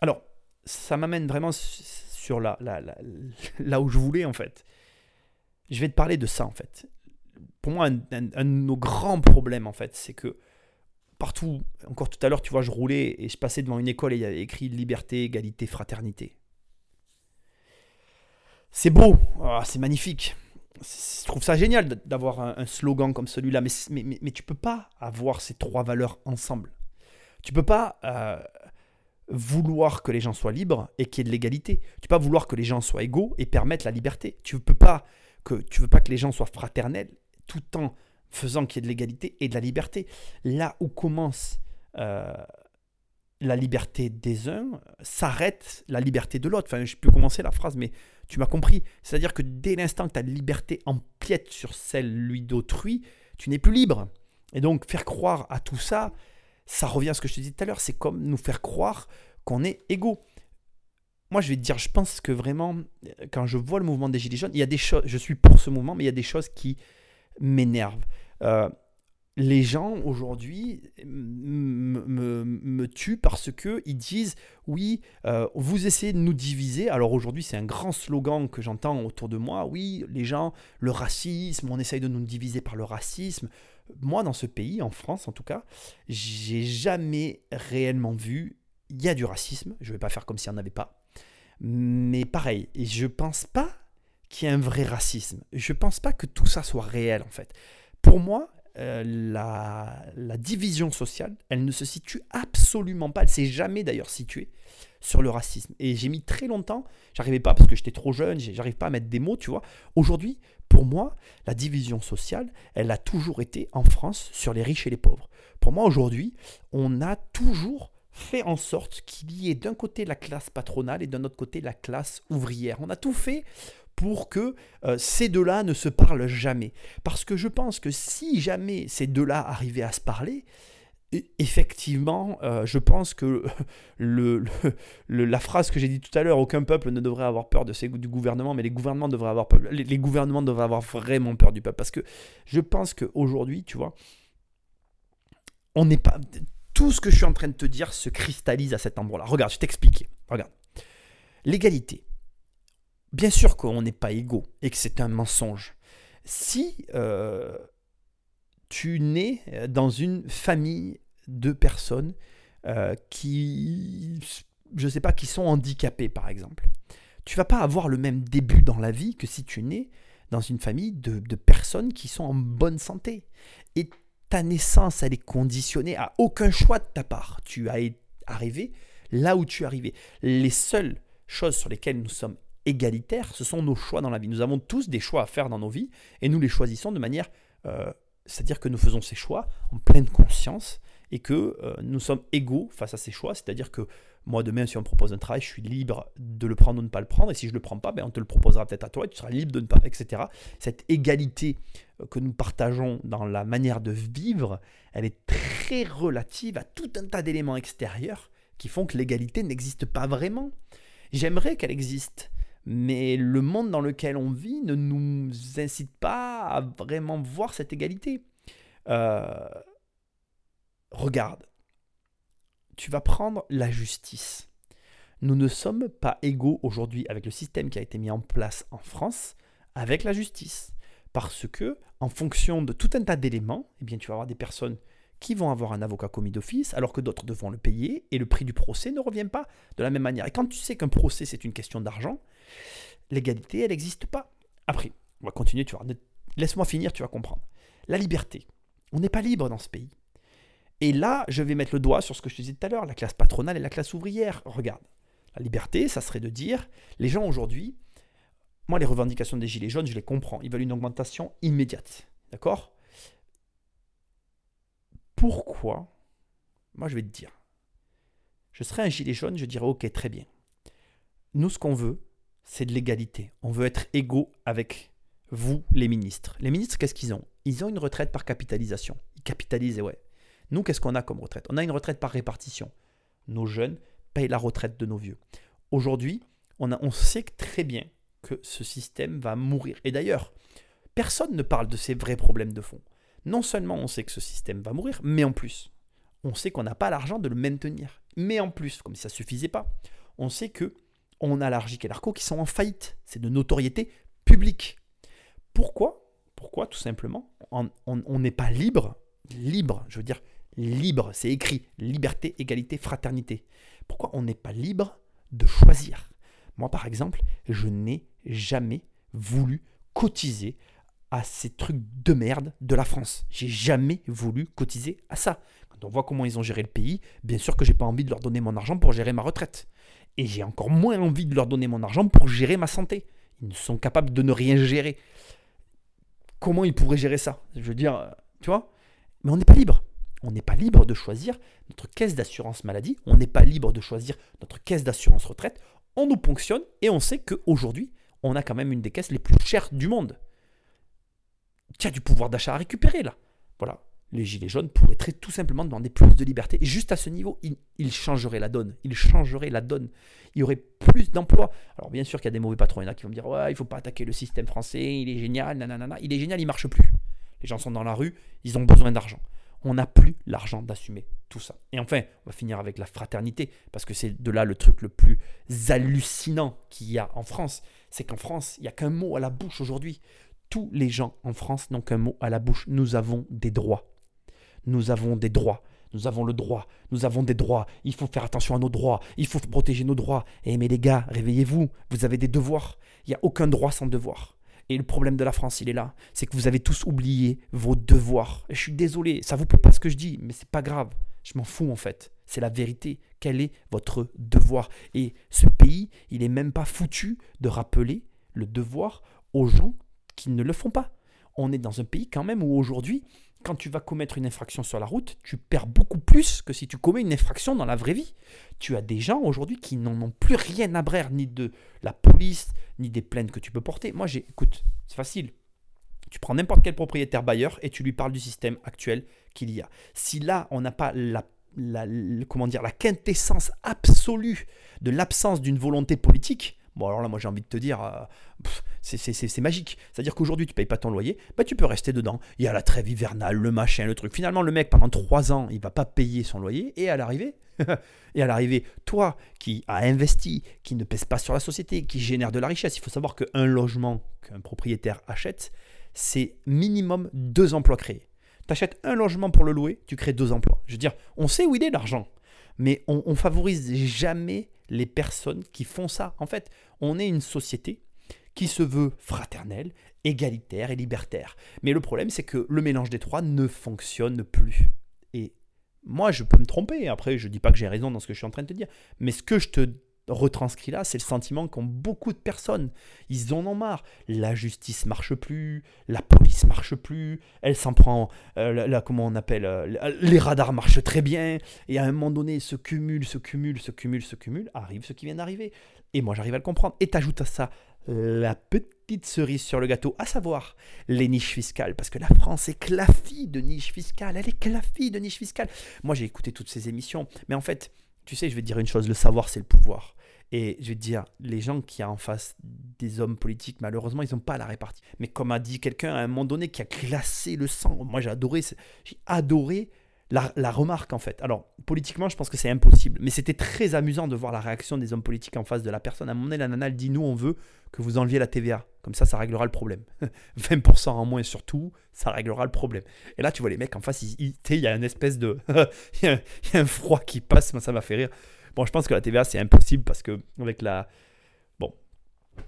Alors, ça m'amène vraiment sur là où je voulais en fait. Je vais te parler de ça en fait. Pour moi, un, de nos grands problèmes en fait, c'est que partout, encore tout à l'heure, tu vois, je roulais et je passais devant une école et il y avait écrit liberté, égalité, fraternité. C'est beau, ah, c'est magnifique. Je trouve ça génial d'avoir un, slogan comme celui-là, mais, mais, mais, tu peux pas avoir ces trois valeurs ensemble. Tu peux pas euh, vouloir que les gens soient libres et qu'il y ait de l'égalité. Tu peux pas vouloir que les gens soient égaux et permettre la liberté. Tu peux pas que tu veux pas que les gens soient fraternels tout en faisant qu'il y ait de l'égalité et de la liberté. Là où commence euh, la liberté des uns, s'arrête la liberté de l'autre. Enfin, je peux commencer la phrase, mais tu m'as compris. C'est-à-dire que dès l'instant que ta liberté empiète sur celle d'autrui, tu n'es plus libre. Et donc, faire croire à tout ça, ça revient à ce que je te disais tout à l'heure, c'est comme nous faire croire qu'on est égaux. Moi, je vais te dire, je pense que vraiment, quand je vois le mouvement des Gilets jaunes, il y a des choses, je suis pour ce mouvement, mais il y a des choses qui m'énervent. Euh, les gens aujourd'hui me, tuent parce qu'ils disent oui, euh, vous essayez de nous diviser. Alors aujourd'hui, c'est un grand slogan que j'entends autour de moi. Oui, les gens, le racisme, on essaye de nous diviser par le racisme. Moi, dans ce pays, en France en tout cas, j'ai jamais réellement vu. Il y a du racisme. Je ne vais pas faire comme s'il n'y en avait pas. Mais pareil, je pense pas qu'il y ait un vrai racisme. Je pense pas que tout ça soit réel en fait. Pour moi, euh, la, la, division sociale, elle ne se situe absolument pas, elle s'est jamais d'ailleurs située sur le racisme. Et j'ai mis très longtemps, j'arrivais pas parce que j'étais trop jeune, j'arrive pas à mettre des mots, tu vois. Aujourd'hui, pour moi, la division sociale, elle a toujours été en France sur les riches et les pauvres. Pour moi, aujourd'hui, on a toujours fait en sorte qu'il y ait d'un côté la classe patronale et d'un autre côté la classe ouvrière. On a tout fait pour que euh, ces deux-là ne se parlent jamais. Parce que je pense que si jamais ces deux-là arrivaient à se parler, effectivement, euh, je pense que le, la phrase que j'ai dit tout à l'heure, aucun peuple ne devrait avoir peur de ses, du gouvernement, mais les gouvernements devraient avoir les, les, gouvernements devraient avoir vraiment peur du peuple. Parce que je pense qu'aujourd'hui, tu vois, on n'est pas. Tout ce que je suis en train de te dire se cristallise à cet endroit-là. Regarde, je t'explique. Regarde. L'égalité. Bien sûr qu'on n'est pas égaux et que c'est un mensonge. Si euh, tu nais dans une famille de personnes euh, qui, je sais pas, qui sont handicapées par exemple, tu vas pas avoir le même début dans la vie que si tu nais dans une famille de, de personnes qui sont en bonne santé. Et ta naissance, elle est conditionnée à aucun choix de ta part. Tu as arrivé là où tu es arrivé. Les seules choses sur lesquelles nous sommes égalitaire, ce sont nos choix dans la vie. Nous avons tous des choix à faire dans nos vies et nous les choisissons de manière, euh, c'est-à-dire que nous faisons ces choix en pleine conscience et que euh, nous sommes égaux face à ces choix, c'est-à-dire que moi demain si on me propose un travail, je suis libre de le prendre ou de ne pas le prendre et si je ne le prends pas, ben, on te le proposera peut-être à toi et tu seras libre de ne pas, etc. Cette égalité euh, que nous partageons dans la manière de vivre, elle est très relative à tout un tas d'éléments extérieurs qui font que l'égalité n'existe pas vraiment. J'aimerais qu'elle existe, mais le monde dans lequel on vit ne nous incite pas à vraiment voir cette égalité. Euh, regarde, tu vas prendre la justice. Nous ne sommes pas égaux aujourd'hui avec le système qui a été mis en place en France avec la justice. Parce que, en fonction de tout un tas d'éléments, eh bien, tu vas avoir des personnes qui vont avoir un avocat commis d'office, alors que d'autres devront le payer, et le prix du procès ne revient pas de la même manière. Et quand tu sais qu'un procès, c'est une question d'argent, l'égalité, elle n'existe pas. Après, on va continuer, tu vois. Laisse-moi finir, tu vas comprendre. La liberté. On n'est pas libre dans ce pays. Et là, je vais mettre le doigt sur ce que je te disais tout à l'heure, la classe patronale et la classe ouvrière. Regarde, la liberté, ça serait de dire, les gens aujourd'hui, moi, les revendications des Gilets jaunes, je les comprends. Ils veulent une augmentation immédiate. D'accord? Pourquoi? Moi, je vais te dire. Je serais un gilet jaune, je dirais ok, très bien. Nous, ce qu'on veut, c'est de l'égalité. On veut être égaux avec vous, les ministres. Les ministres, qu'est-ce qu'ils ont? Ils ont une retraite par capitalisation. Ils capitalisent, ouais. Nous, qu'est-ce qu'on a comme retraite? On a une retraite par répartition. Nos jeunes payent la retraite de nos vieux. Aujourd'hui, on, sait très bien que ce système va mourir. Et d'ailleurs, personne ne parle de ces vrais problèmes de fond non seulement on sait que ce système va mourir, mais en plus, on sait qu'on n'a pas l'argent de le maintenir. Mais en plus, comme si ça ne suffisait pas, on sait que on a l'Argic et l'Arco qui sont en faillite. C'est de notoriété publique. Pourquoi? Pourquoi? Tout simplement, on n'est pas libre. Libre, je veux dire libre, c'est écrit liberté, égalité, fraternité. Pourquoi on n'est pas libre de choisir? Moi, par exemple, je n'ai jamais voulu cotiser à ces trucs de merde de la France. J'ai jamais voulu cotiser à ça. Quand on voit comment ils ont géré le pays, bien sûr que j'ai pas envie de leur donner mon argent pour gérer ma retraite. Et j'ai encore moins envie de leur donner mon argent pour gérer ma santé. Ils sont capables de ne rien gérer. Comment ils pourraient gérer ça? Je veux dire, euh, tu vois? Mais on n'est pas libre. On n'est pas libre de choisir notre caisse d'assurance maladie. On n'est pas libre de choisir notre caisse d'assurance retraite. On nous ponctionne et on sait qu'aujourd'hui, on a quand même une des caisses les plus chères du monde. Tu as du pouvoir d'achat à récupérer là. Voilà les Gilets jaunes pourraient très tout simplement demander plus de liberté. Et juste à ce niveau, ils, changeraient la donne. Ils changeraient la donne. Il y aurait plus d'emplois. Alors bien sûr qu'il y a des mauvais patrons. Il y a qui vont me dire Ouais, il faut pas attaquer le système français, il est génial, nanana. Il est génial, il marche plus. Les gens sont dans la rue, ils ont besoin d'argent. On n'a plus l'argent d'assumer tout ça. Et enfin, on va finir avec la fraternité, parce que c'est de là le truc le plus hallucinant qu'il y a en France. C'est qu'en France, il n'y a qu'un mot à la bouche aujourd'hui. Tous les gens en France n'ont qu'un mot à la bouche. Nous avons des droits nous avons des droits. Nous avons le droit, nous avons des droits, il faut faire attention à nos droits, il faut protéger nos droits. Et eh, mais les gars, réveillez-vous, vous avez des devoirs. Il n'y a aucun droit sans devoir. Et le problème de la France, il est là, c'est que vous avez tous oublié vos devoirs. je suis désolé, ça vous plaît pas ce que je dis, mais c'est pas grave. Je m'en fous en fait. C'est la vérité. Quel est votre devoir? Et ce pays, il est même pas foutu de rappeler le devoir aux gens qui ne le font pas. On est dans un pays quand même où aujourd'hui, quand tu vas commettre une infraction sur la route, tu perds beaucoup plus que si tu commets une infraction dans la vraie vie. Tu as des gens aujourd'hui qui n'en ont plus rien à brère, ni de la police, ni des plaintes que tu peux porter. Moi, j'ai, écoute, c'est facile. Tu prends n'importe quel propriétaire bailleur et tu lui parles du système actuel qu'il y a. Si là, on n'a pas la, comment dire, la quintessence absolue de l'absence d'une volonté politique, Bon, alors là, moi, j'ai envie de te dire, euh, c'est magique. C'est-à-dire qu'aujourd'hui, tu payes pas ton loyer, bah, tu peux rester dedans. Il y a la trêve hivernale, le machin, le truc. Finalement, le mec, pendant trois ans, il va pas payer son loyer. Et à l'arrivée, à l'arrivée, toi qui as investi, qui ne pèse pas sur la société, qui génère de la richesse, il faut savoir qu'un logement qu'un propriétaire achète, c'est minimum deux emplois créés. Tu achètes un logement pour le louer, tu crées deux emplois. Je veux dire, on sait où il est l'argent, mais on, on favorise jamais les personnes qui font ça. En fait, on est une société qui se veut fraternelle, égalitaire et libertaire. Mais le problème, c'est que le mélange des trois ne fonctionne plus. Et moi, je peux me tromper. Après, je ne dis pas que j'ai raison dans ce que je suis en train de te dire. Mais ce que je te retranscrit là, c'est le sentiment qu'ont beaucoup de personnes. Ils en ont marre. La justice marche plus, la police marche plus, elle s'en prend, euh, comment on appelle, euh, les radars marchent très bien, et à un moment donné, se cumule, se cumule, se cumule, se cumule, arrive ce qui vient d'arriver. Et moi, j'arrive à le comprendre. Et t'ajoutes à ça la petite cerise sur le gâteau, à savoir les niches fiscales, parce que la France est clafie de niches fiscales, elle est clafie de niches fiscales. Moi, j'ai écouté toutes ces émissions, mais en fait, tu sais, je vais te dire une chose, le savoir, c'est le pouvoir. Et je te dire, les gens qui ont en face des hommes politiques, malheureusement, ils n'ont pas la répartie. Mais comme a dit quelqu'un à un moment donné qui a glacé le sang, moi j'ai adoré, j'ai adoré la, remarque en fait. Alors, politiquement, je pense que c'est impossible, mais c'était très amusant de voir la réaction des hommes politiques en face de la personne. À un moment donné, la nana, elle dit Nous, on veut que vous enleviez la TVA. Comme ça, ça réglera le problème. 20% en moins surtout, ça réglera le problème. Et là, tu vois les mecs en face, il y a une espèce de. il, y a un, froid qui passe, ça m'a fait rire. Bon, je pense que la TVA, c'est impossible parce que, avec la. Bon,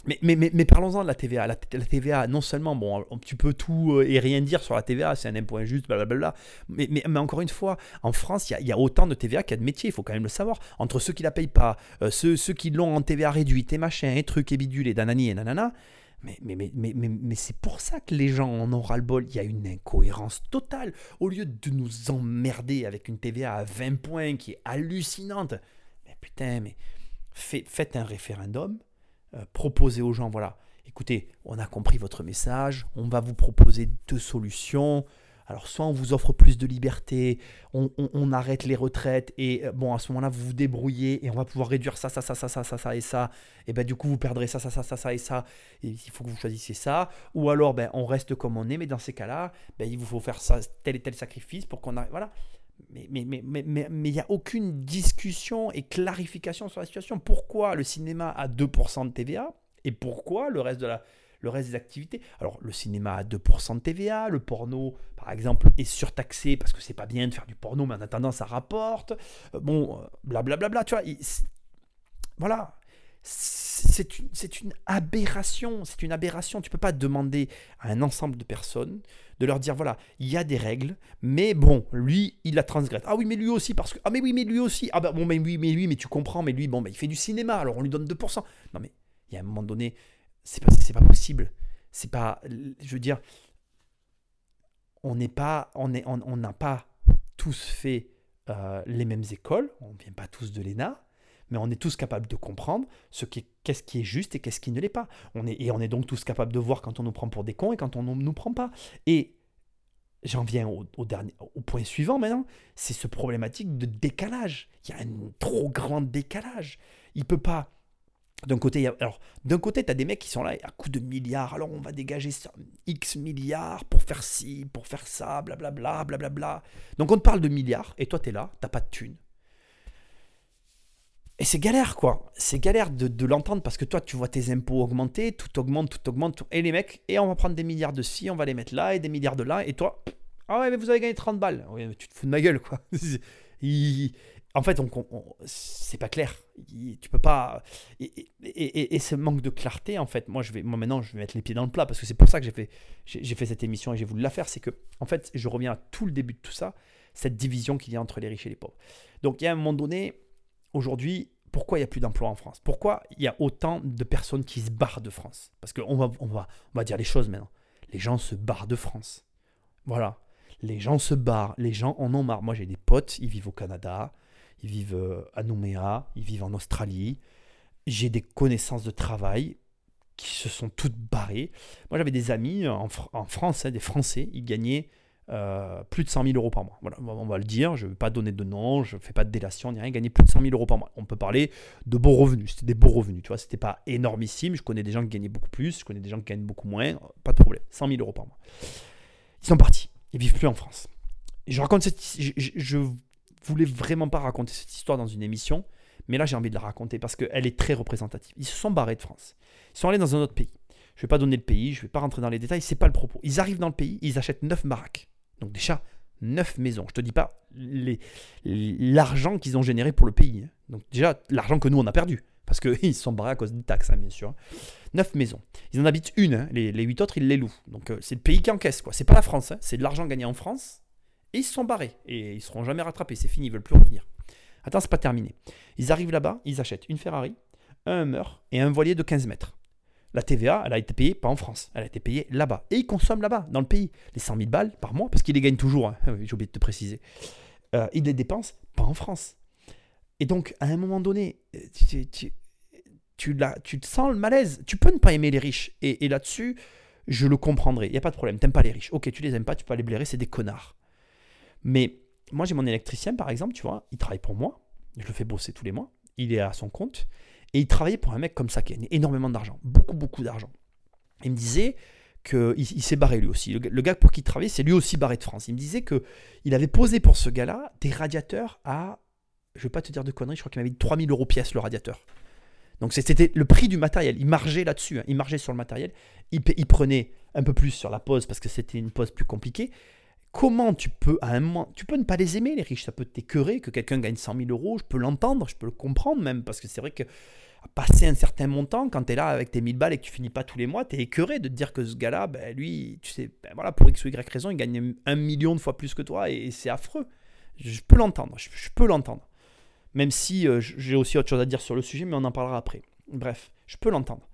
mais, mais, mais, parlons-en de la TVA. La, TVA, non seulement, bon, tu peux tout euh, et rien dire sur la TVA, c'est un impôt injuste, blablabla. Mais, mais, mais encore une fois, en France, il y, a autant de TVA qu'il y a de métiers, il faut quand même le savoir. Entre ceux qui la payent pas, euh, ceux, ceux qui l'ont en TVA réduite et machin, et trucs et bidules et danani et nanana. Mais, mais, mais, mais, c'est pour ça que les gens en ont ras-le-bol. Il y a une incohérence totale. Au lieu de nous emmerder avec une TVA à 20 points qui est hallucinante, putain, mais faites un référendum euh, proposer aux gens, voilà, écoutez, on a compris votre message, on va vous proposer deux solutions. Alors soit on vous offre plus de liberté, on, arrête les retraites et euh, bon à ce moment-là vous vous débrouillez et on va pouvoir réduire ça, ça, ça, ça, ça, ça, ça et ça. Et ben du coup vous perdrez ça, ça, ça, ça, ça et ça. Et il faut que vous choisissiez ça. Ou alors ben on reste comme on est, mais dans ces cas-là, ben, il vous faut faire tel et tel sacrifice pour qu'on arrive. Voilà mais il mais, mais, mais, mais, n'y a aucune discussion et clarification sur la situation. Pourquoi le cinéma a 2% de TVA et pourquoi le reste, de la, le reste des activités? Alors, le cinéma a 2% de TVA, le porno, par exemple, est surtaxé parce que c'est pas bien de faire du porno, mais en attendant, ça rapporte. Euh, bon, blablabla, euh, tu vois. voilà. c'est une, une, aberration. C'est une aberration. Tu peux pas demander à un ensemble de personnes de leur dire voilà, il y a des règles, mais bon, lui, il la transgresse. Ah oui, mais lui aussi, parce que. Ah mais oui, mais lui aussi. Ah bah bon, mais oui, mais lui, mais tu comprends, mais lui, bon, bah, il fait du cinéma, alors on lui donne 2%. Non mais, il y a un moment donné, c'est pas, c'est pas possible. C'est pas. Je veux dire, on n'est pas. On n'a on, pas tous fait euh, les mêmes écoles, on ne vient pas tous de l'ENA mais on est tous capables de comprendre ce qui qu'est-ce qui est juste et qu'est-ce qui ne l'est pas. On est, et on est donc tous capables de voir quand on nous prend pour des cons et quand on ne nous prend pas. Et j'en viens au, dernier, au point suivant maintenant, c'est ce problématique de décalage. Il y a un trop grand décalage. Il peut pas. D'un côté, alors d'un côté, tu as des mecs qui sont là à coup de milliards. Alors on va dégager X milliards pour faire ci, pour faire ça, blablabla, blablabla. Donc on te parle de milliards et toi tu es là, t'as pas de thunes. Et c'est galère, quoi. C'est galère de, l'entendre parce que toi, tu vois tes impôts augmenter, tout augmente, tout augmente. Et les mecs, et on va prendre des milliards de ci, on va les mettre là, et des milliards de là. Et toi, ah ouais, mais vous avez gagné 30 balles. Oui, tu te fous de ma gueule, quoi. en fait, on, c'est pas clair. tu peux pas. Et, ce manque de clarté, en fait, moi, je vais, moi maintenant, je vais mettre les pieds dans le plat parce que c'est pour ça que j'ai fait, j'ai fait cette émission et j'ai voulu la faire. C'est que, en fait, je reviens à tout le début de tout ça, cette division qu'il y a entre les riches et les pauvres. Donc, il y a un moment donné, aujourd'hui, pourquoi il n'y a plus d'emplois en France? Pourquoi il y a autant de personnes qui se barrent de France? Parce qu'on va, on va, on va dire les choses maintenant. Les gens se barrent de France. Voilà. Les gens se barrent. Les gens en ont marre. Moi, j'ai des potes, ils vivent au Canada, ils vivent euh, à Nouméa, ils vivent en Australie. J'ai des connaissances de travail qui se sont toutes barrées. Moi, j'avais des amis en, France, hein, des Français, ils gagnaient euh, plus de 100 000 euros par mois. Voilà, on va le dire, je ne vais pas donner de nom, je ne fais pas de délation, ni rien, gagner plus de 100 000 euros par mois. On peut parler de beaux revenus, c'était des beaux revenus, tu vois, c'était pas énormissime, je connais des gens qui gagnaient beaucoup plus, je connais des gens qui gagnent beaucoup moins, pas de problème, 100 000 euros par mois. Ils sont partis, ils vivent plus en France. je raconte cette, je, voulais vraiment pas raconter cette histoire dans une émission, mais là j'ai envie de la raconter parce qu'elle est très représentative. Ils se sont barrés de France, ils sont allés dans un autre pays. Je ne vais pas donner le pays, je ne vais pas rentrer dans les détails, c'est pas le propos. Ils arrivent dans le pays, ils achètent 9 baraques. Donc déjà, 9 maisons. Je te dis pas l'argent qu'ils ont généré pour le pays. Hein. Donc déjà, l'argent que nous, on a perdu. Parce qu'ils se sont barrés à cause des taxes, hein, bien sûr. 9 maisons. Ils en habitent une. Hein. Les, les 8 autres, ils les louent. Donc euh, c'est le pays qui encaisse. quoi. C'est pas la France. C'est de l'argent gagné en France. Et ils se sont barrés. Et ils seront jamais rattrapés. C'est fini, ils veulent plus revenir. Attends, c'est pas terminé. Ils arrivent là-bas, ils achètent une Ferrari, un Hummer et un voilier de 15 mètres. La TVA, elle a été payée pas en France, elle a été payée là-bas. Et ils consomment là-bas, dans le pays. Les 100 000 balles par mois, parce qu'ils les gagnent toujours, hein. j'ai oublié de te préciser. Euh, ils les dépensent pas en France. Et donc, à un moment donné, tu, tu, tu, tu te sens le malaise. Tu peux ne pas aimer les riches. Et, là-dessus, je le comprendrai. Il n'y a pas de problème. T'aimes pas les riches. Ok, tu les aimes pas, tu peux les blairer, c'est des connards. Mais moi, j'ai mon électricien, par exemple, tu vois, il travaille pour moi. Je le fais bosser tous les mois. Il est à son compte. Et il travaillait pour un mec comme ça qui a énormément d'argent, beaucoup, beaucoup d'argent. Il me disait qu'il il, s'est barré lui aussi. Le, gars pour qui il travaillait, c'est lui aussi barré de France. Il me disait qu'il avait posé pour ce gars-là des radiateurs à, je ne vais pas te dire de conneries, je crois qu'il m'avait dit 3000 euros pièce le radiateur. Donc c'était le prix du matériel. Il margeait là-dessus, hein. il margeait sur le matériel. Il, il, prenait un peu plus sur la pause parce que c'était une pause plus compliquée. Comment tu peux, à un moment, tu peux ne pas les aimer, les riches, ça peut t'écœurer que quelqu'un gagne 100 000 euros, je peux l'entendre, je peux le comprendre même, parce que c'est vrai que passer un certain montant, quand tu es là avec tes 1000 balles et que tu finis pas tous les mois, tu es écœuré de te dire que ce gars-là, ben, lui, tu sais, ben, voilà, pour X ou Y raison, il gagne un million de fois plus que toi et, c'est affreux. Je peux l'entendre, je, peux l'entendre. Même si euh, j'ai aussi autre chose à dire sur le sujet, mais on en parlera après. Bref, je peux l'entendre.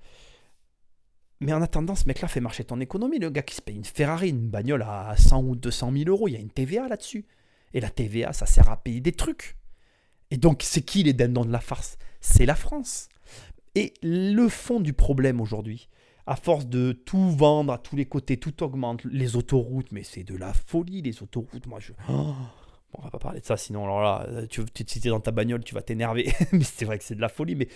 Mais en attendant, ce mec-là fait marcher ton économie. Le gars qui se paye une Ferrari, une bagnole à 100 ou 200 000 euros, il y a une TVA là-dessus. Et la TVA, ça sert à payer des trucs. Et donc, c'est qui les dindons de la farce? C'est la France. Et le fond du problème aujourd'hui, à force de tout vendre à tous les côtés, tout augmente, les autoroutes, mais c'est de la folie, les autoroutes. Moi, je. Oh, on va pas parler de ça, sinon, là, tu, tu, si dans ta bagnole, tu vas t'énerver. mais c'est vrai que c'est de la folie, mais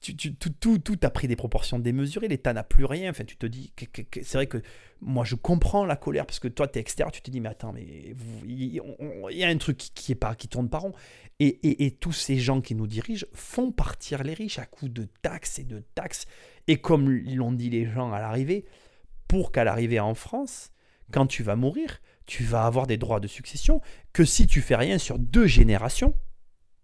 tout, tout, a pris des proportions démesurées, l'État n'a plus rien. Enfin, tu te dis, c'est vrai que moi je comprends la colère parce que toi tu es extérieur, tu te dis, mais attends, mais il y, a un truc qui, est pas, qui tourne pas rond. Et, tous ces gens qui nous dirigent font partir les riches à coups de taxes et de taxes. Et comme l'ont dit les gens à l'arrivée, pour qu'à l'arrivée en France, quand tu vas mourir, tu vas avoir des droits de succession que si tu fais rien sur deux générations.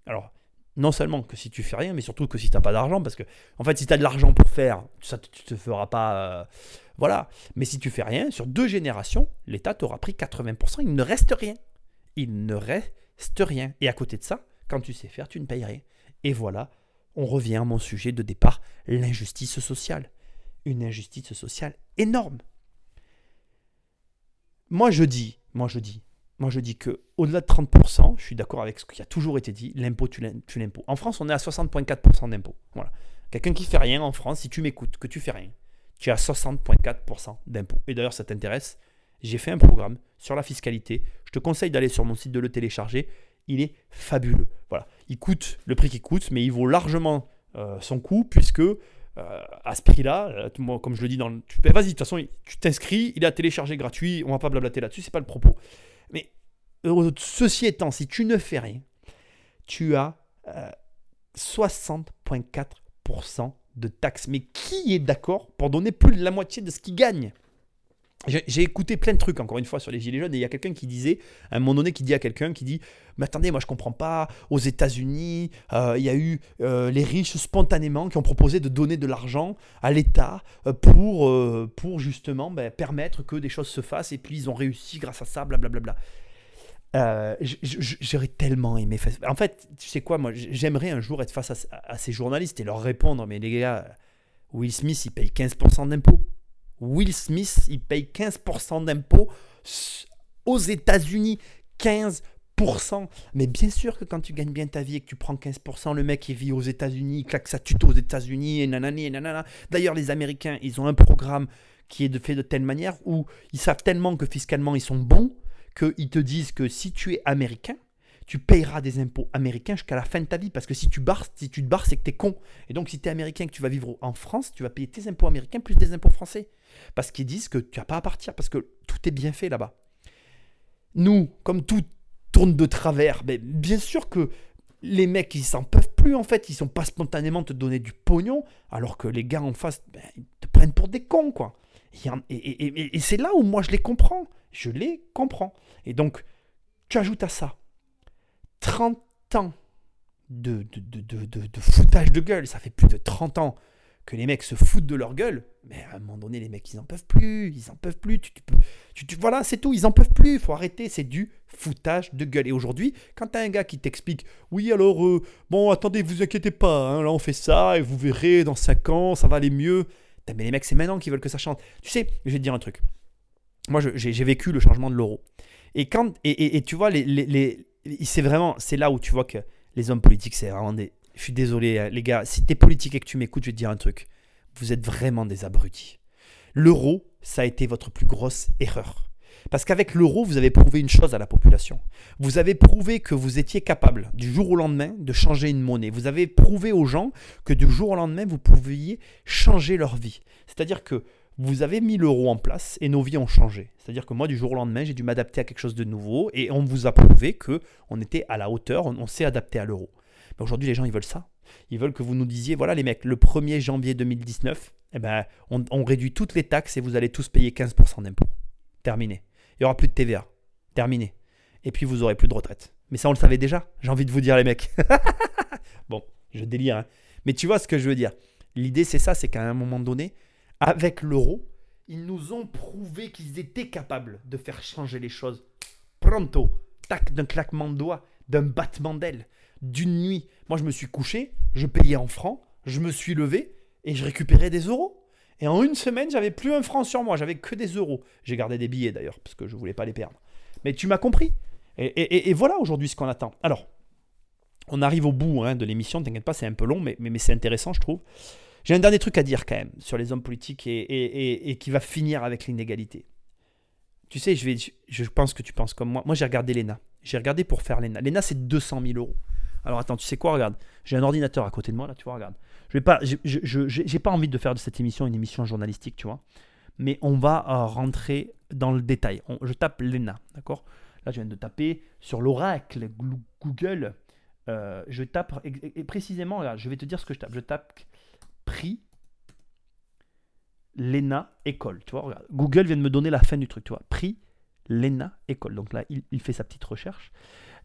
Alors, non seulement que si tu fais rien, mais surtout que si tu n'as pas d'argent, parce que en fait, si tu as de l'argent pour faire, ça tu te feras pas. Euh, voilà. Mais si tu fais rien, sur deux générations, l'État t'aura pris 80%, il ne reste rien. Il ne reste rien. Et à côté de ça, quand tu sais faire, tu ne payes rien. Et voilà, on revient à mon sujet de départ, l'injustice sociale. Une injustice sociale énorme. Moi je dis, moi je dis, moi je dis que au-delà de 30%, je suis d'accord avec ce qui a toujours été dit, l'impôt tu l'impôt. En France, on est à 60,4% d'impôt. Voilà. Quelqu'un qui fait rien en France, si tu m'écoutes, que tu fais rien, tu as 60,4% d'impôt. Et d'ailleurs, ça t'intéresse, j'ai fait un programme sur la fiscalité. Je te conseille d'aller sur mon site de le télécharger. Il est fabuleux. Voilà. Il coûte le prix qu'il coûte, mais il vaut largement euh, son coût puisque euh, à ce prix-là, euh, comme je le dis dans le. Vas-y, de toute façon, tu t'inscris, il est à télécharger gratuit, on va pas blablater là-dessus, c'est pas le propos. Mais ceci étant, si tu ne fais rien, tu as 60,4% de taxes. Mais qui est d'accord pour donner plus de la moitié de ce qu'il gagne? J'ai écouté plein de trucs, encore une fois, sur les Gilets jaunes, et il y a quelqu'un qui disait, à un moment donné, qui dit à quelqu'un, qui dit, mais attendez, moi je comprends pas, aux États-Unis, euh, il y a eu euh, les riches spontanément qui ont proposé de donner de l'argent à l'État euh, pour, pour justement ben, permettre que des choses se fassent, et puis ils ont réussi grâce à ça, blablabla. J'aurais tellement aimé. En fait, tu sais quoi, moi j'aimerais un jour être face à, à ces journalistes et leur répondre, mais les gars, Will Smith, il paye 15% d'impôts. Will Smith, il paye 15% d'impôts aux États-Unis. 15%. Mais bien sûr que quand tu gagnes bien ta vie et que tu prends 15%, le mec il vit aux États-Unis, il claque sa tuto aux États-Unis et nanani et nanana. D'ailleurs, les Américains, ils ont un programme qui est fait de telle manière où ils savent tellement que fiscalement ils sont bons qu'ils te disent que si tu es américain, tu payeras des impôts américains jusqu'à la fin de ta vie. Parce que si tu, barres, si tu te barres, c'est que tu es con. Et donc, si tu es américain et que tu vas vivre en France, tu vas payer tes impôts américains plus des impôts français. Parce qu'ils disent que tu n'as pas à partir, parce que tout est bien fait là-bas. Nous, comme tout tourne de travers, ben, bien sûr que les mecs, ils s'en peuvent plus en fait. Ils sont pas spontanément te donner du pognon, alors que les gars en face, ben, ils te prennent pour des cons, quoi. Et, c'est là où moi je les comprends. Je les comprends. Et donc, tu ajoutes à ça 30 ans de, de, de, de, foutage de gueule. Ça fait plus de 30 ans que les mecs se foutent de leur gueule. Mais à un moment donné, les mecs, ils en peuvent plus. Ils en peuvent plus. Tu, tu, voilà, c'est tout. Ils en peuvent plus. Il faut arrêter. C'est du foutage de gueule. Et aujourd'hui, quand tu as un gars qui t'explique Oui, alors, euh, bon, attendez, vous inquiétez pas. Hein, là, on fait ça et vous verrez, dans 5 ans, ça va aller mieux. Mais les mecs, c'est maintenant qu'ils veulent que ça chante. Tu sais, je vais te dire un truc. Moi, j'ai vécu le changement de l'euro. Et, quand, et, et, tu vois, les, les c'est vraiment, c'est là où tu vois que les hommes politiques, c'est vraiment des. Je suis désolé, euh, les gars, si t'es politique et que tu m'écoutes, je vais te dire un truc. Vous êtes vraiment des abrutis. L'euro, ça a été votre plus grosse erreur. Parce qu'avec l'euro, vous avez prouvé une chose à la population. Vous avez prouvé que vous étiez capable, du jour au lendemain, de changer une monnaie. Vous avez prouvé aux gens que du jour au lendemain, vous pouviez changer leur vie. C'est-à-dire que vous avez mis l'euro en place et nos vies ont changé. C'est-à-dire que moi, du jour au lendemain, j'ai dû m'adapter à quelque chose de nouveau et on vous a prouvé que on était à la hauteur, on, s'est adapté à l'euro. Mais aujourd'hui, les gens, ils veulent ça. Ils veulent que vous nous disiez, voilà les mecs, le 1er janvier 2019, eh ben, on, réduit toutes les taxes et vous allez tous payer 15% d'impôts. Terminé. Il n'y aura plus de TVA. Terminé. Et puis vous aurez plus de retraite. Mais ça, on le savait déjà. J'ai envie de vous dire, les mecs. bon, je délire. Hein. Mais tu vois ce que je veux dire. L'idée, c'est ça, c'est qu'à un moment donné, avec l'euro, ils nous ont prouvé qu'ils étaient capables de faire changer les choses. Pronto, tac, d'un claquement de doigts, d'un battement d'aile, d'une nuit. Moi, je me suis couché, je payais en francs, je me suis levé et je récupérais des euros. Et en une semaine, j'avais plus un franc sur moi, j'avais que des euros. J'ai gardé des billets d'ailleurs, parce que je voulais pas les perdre. Mais tu m'as compris. Et, voilà aujourd'hui ce qu'on attend. Alors, on arrive au bout hein, de l'émission, t'inquiète pas, c'est un peu long, mais, mais c'est intéressant, je trouve. J'ai un dernier truc à dire quand même sur les hommes politiques et, qui va finir avec l'inégalité. Tu sais, je, je pense que tu penses comme moi. Moi, j'ai regardé l'ENA. J'ai regardé pour faire l'ENA. L'ENA, c'est 200 000 euros. Alors attends, tu sais quoi Regarde, j'ai un ordinateur à côté de moi, là, tu vois, regarde. Je n'ai pas, j'ai pas envie de faire de cette émission une émission journalistique, tu vois. Mais on va euh, rentrer dans le détail. je tape l'ENA, d'accord? Là, je viens de taper sur l'oracle Google. Euh, je tape et, précisément, je vais te dire ce que je tape. Je tape prix l'ENA école. Google vient de me donner la fin du truc. Prix l'ENA école. Donc là, il, fait sa petite recherche.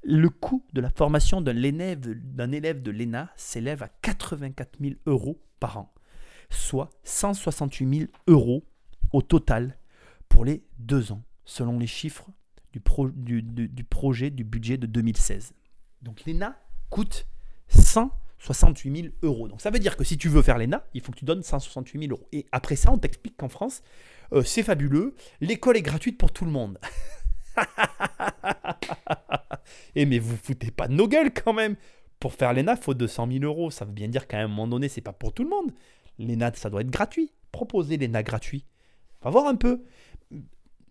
Le coût de la formation d'un élève, d'un de l'ENA s'élève à 84 000 euros par an, soit 168 000 euros au total pour les deux ans, selon les chiffres du, projet du budget de 2016. Donc l'ENA coûte 168 000 euros. Donc ça veut dire que si tu veux faire l'ENA, il faut que tu donnes 168 000 euros. Et après ça, on t'explique qu'en France, euh, c'est fabuleux, l'école est gratuite pour tout le monde. Et mais vous foutez pas de nos gueules quand même. Pour faire l'ENA, il faut 200 000 euros. Ça veut bien dire qu'à un moment donné, c'est pas pour tout le monde. L'ENA, ça doit être gratuit. Proposez l'ENA gratuit. Va voir un peu.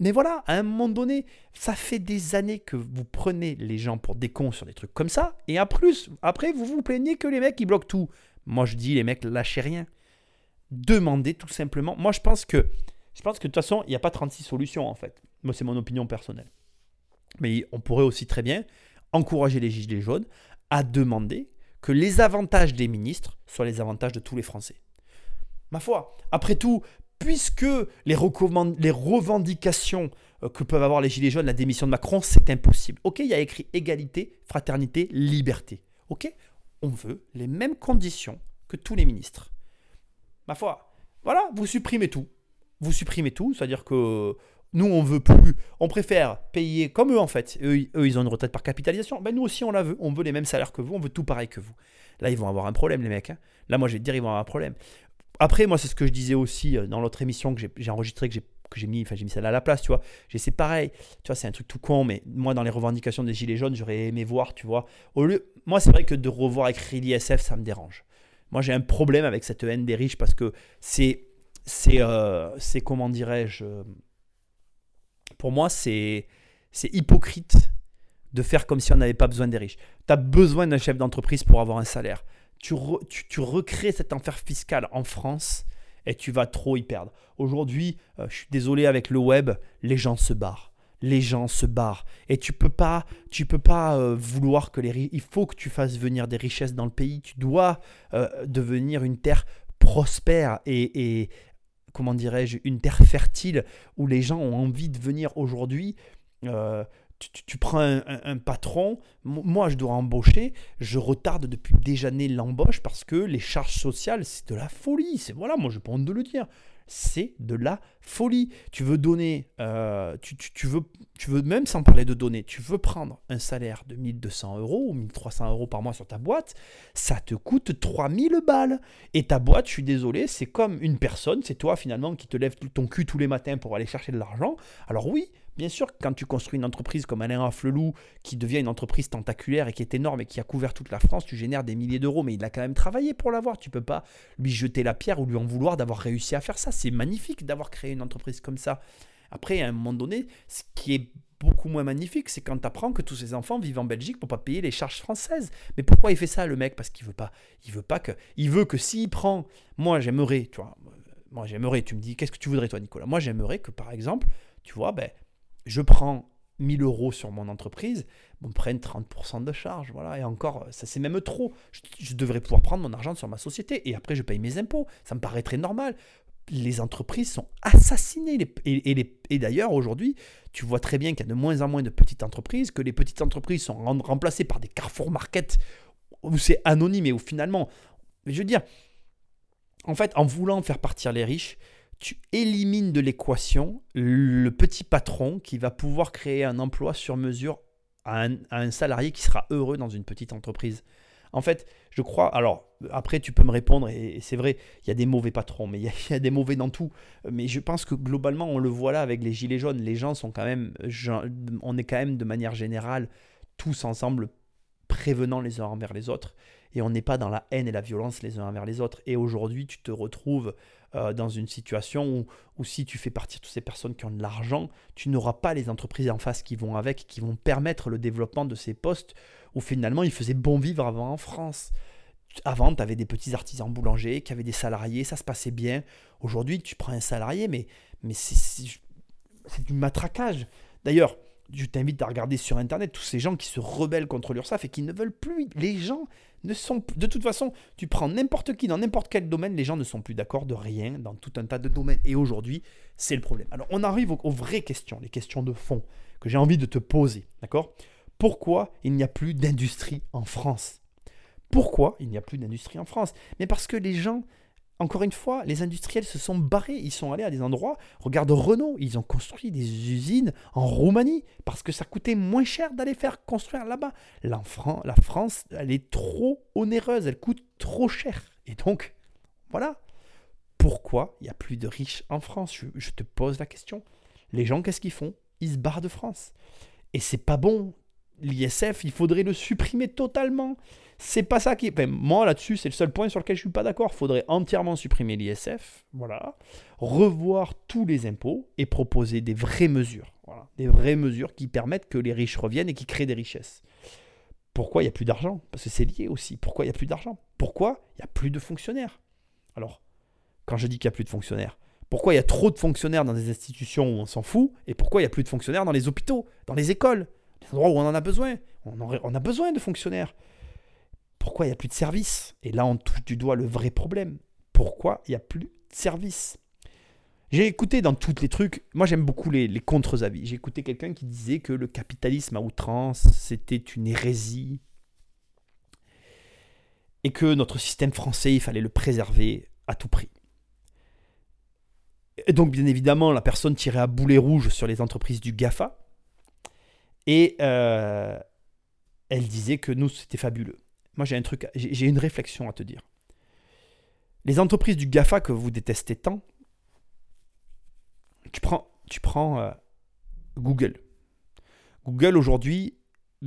Mais voilà, à un moment donné, ça fait des années que vous prenez les gens pour des cons sur des trucs comme ça. Et en plus, après, vous vous plaignez que les mecs, ils bloquent tout. Moi, je dis, les mecs, lâchez rien. Demandez tout simplement. Moi, je pense que, je pense que de toute façon, il n'y a pas 36 solutions, en fait. Moi, c'est mon opinion personnelle. Mais on pourrait aussi très bien encourager les gilets jaunes à demander que les avantages des ministres soient les avantages de tous les Français. Ma foi, après tout, puisque les, revendications euh, que peuvent avoir les Gilets jaunes, la démission de Macron, c'est impossible. Il y a écrit égalité, fraternité, liberté. Ok, on veut les mêmes conditions que tous les ministres. Ma foi, voilà, vous supprimez tout. Vous supprimez tout, c'est-à-dire que nous, on veut plus, on préfère payer comme eux en fait. Eux, ils ont une retraite par capitalisation. Ben, nous aussi, on la veut. On veut les mêmes salaires que vous, on veut tout pareil que vous. Là, ils vont avoir un problème, les mecs. Hein. Là, moi, je vais dire, ils vont avoir un problème. Après, moi, c'est ce que je disais aussi euh, dans l'autre émission que j'ai enregistré, que j'ai mis, enfin j'ai mis ça à la place, tu vois. J'ai c'est pareil, tu vois, c'est un truc tout con, mais moi dans les revendications des gilets jaunes, j'aurais aimé voir, tu vois. Au lieu, moi c'est vrai que de revoir écrit l'ISF, ça me dérange. Moi j'ai un problème avec cette haine des riches parce que c'est, c'est, euh, c'est comment dirais-je, pour moi, c'est hypocrite de faire comme si on n'avait pas besoin des riches. Tu as besoin d'un chef d'entreprise pour avoir un salaire. Tu, tu, recrées cet enfer fiscal en France et tu vas trop y perdre. Aujourd'hui, euh, je suis désolé avec le web, les gens se barrent. Les gens se barrent et tu peux pas, tu peux pas euh, vouloir que les il faut que tu fasses venir des richesses dans le pays. Tu dois euh, devenir une terre prospère et, et, comment dirais-je, une terre fertile où les gens ont envie de venir aujourd'hui. Tu, prends un, patron, moi je dois embaucher, je retarde depuis des années l'embauche parce que les charges sociales, c'est de la folie. C'est voilà, moi je peux de le dire c'est de la folie. Tu veux donner, euh, tu, veux, tu veux même sans parler de donner, tu veux prendre un salaire de 1200 euros ou 1300 euros par mois sur ta boîte, ça te coûte 3000 balles. Et ta boîte, je suis désolé, c'est comme une personne, c'est toi finalement qui te lève ton cul tous les matins pour aller chercher de l'argent. Alors oui, Bien sûr, quand tu construis une entreprise comme Alain Afflelou, qui devient une entreprise tentaculaire et qui est énorme et qui a couvert toute la France, tu génères des milliers d'euros, mais il a quand même travaillé pour l'avoir. Tu peux pas lui jeter la pierre ou lui en vouloir d'avoir réussi à faire ça. C'est magnifique d'avoir créé une entreprise comme ça. Après, à un moment donné, ce qui est beaucoup moins magnifique, c'est quand tu apprends que tous ces enfants vivent en Belgique pour pas payer les charges françaises. Mais pourquoi il fait ça, le mec? Parce qu'il veut pas. Il veut pas que. Il veut que s'il prend. Moi, j'aimerais, tu. Moi, j'aimerais. Tu me dis, qu'est-ce que tu voudrais, toi, Nicolas? Moi, j'aimerais que, par exemple, tu vois, ben, je prends 1000 euros sur mon entreprise, on prenne 30% de charge. Voilà. Et encore, ça c'est même trop. Je, devrais pouvoir prendre mon argent sur ma société et après je paye mes impôts. Ça me paraît très normal. Les entreprises sont assassinées. et, et, d'ailleurs, aujourd'hui, tu vois très bien qu'il y a de moins en moins de petites entreprises, que les petites entreprises sont remplacées par des Carrefour Market où c'est anonyme et où finalement, je veux dire, en fait, en voulant faire partir les riches, tu élimines de l'équation le petit patron qui va pouvoir créer un emploi sur mesure à un, salarié qui sera heureux dans une petite entreprise. En fait, je crois, alors après tu peux me répondre, et, c'est vrai, il y a des mauvais patrons, mais il y, a, des mauvais dans tout. Mais je pense que globalement, on le voit là avec les gilets jaunes, les gens sont quand même, on est quand même de manière générale tous ensemble prévenant les uns envers les autres et on n'est pas dans la haine et la violence les uns envers les autres. Et aujourd'hui, tu te retrouves euh, dans une situation où, si tu fais partie de toutes ces personnes qui ont de l'argent, tu n'auras pas les entreprises en face qui vont avec, qui vont permettre le développement de ces postes où finalement il faisait bon vivre avant en France. Avant, tu avais des petits artisans boulangers qui avaient des salariés, ça se passait bien. Aujourd'hui, tu prends un salarié, mais, mais c'est du matraquage. D'ailleurs, je t'invite à regarder sur Internet tous ces gens qui se rebellent contre l'URSSAF et qui ne veulent plus. Les gens ne sont de toute façon, tu prends n'importe qui dans n'importe quel domaine, les gens ne sont plus d'accord de rien dans tout un tas de domaines. Et aujourd'hui, c'est le problème. Alors, on arrive aux, vraies questions, les questions de fond que j'ai envie de te poser. D'accord? Pourquoi il n'y a plus d'industrie en France? Pourquoi il n'y a plus d'industrie en France? Mais parce que les gens encore une fois, les industriels se sont barrés, ils sont allés à des endroits. Regarde Renault, ils ont construit des usines en Roumanie parce que ça coûtait moins cher d'aller faire construire là-bas. La, France, elle est trop onéreuse, elle coûte trop cher. Et donc, voilà. Pourquoi il n'y a plus de riches en France? Je, je te pose la question. Les gens, qu'est-ce qu'ils font? Ils se barrent de France. Et c'est pas bon. L'ISF, il faudrait le supprimer totalement. C'est pas ça qui. moi, là-dessus, c'est le seul point sur lequel je suis pas d'accord. Faudrait entièrement supprimer l'ISF, voilà, revoir tous les impôts et proposer des vraies mesures. Voilà, des vraies mesures qui permettent que les riches reviennent et qui créent des richesses. Pourquoi il n'y a plus d'argent? Parce que c'est lié aussi. Pourquoi il n'y a plus d'argent? Pourquoi il n'y a plus de fonctionnaires? Alors, quand je dis qu'il n'y a plus de fonctionnaires, pourquoi il y a trop de fonctionnaires dans des institutions où on s'en fout Et pourquoi il n'y a plus de fonctionnaires dans les hôpitaux, dans les écoles, les endroits où on en a besoin on, on a besoin de fonctionnaires. Pourquoi il n'y a plus de service Et là, on touche du doigt le vrai problème. Pourquoi il n'y a plus de service J'ai écouté dans tous les trucs, moi j'aime beaucoup les, les contre-avis. J'ai écouté quelqu'un qui disait que le capitalisme à outrance, c'était une hérésie. Et que notre système français, il fallait le préserver à tout prix. Et donc, bien évidemment, la personne tirait à boulet rouge sur les entreprises du GAFA. Et euh, elle disait que nous, c'était fabuleux. Moi, j'ai un truc, j'ai une réflexion à te dire. Les entreprises du GAFA que vous détestez tant, tu prends, tu prends euh, Google. Google aujourd'hui,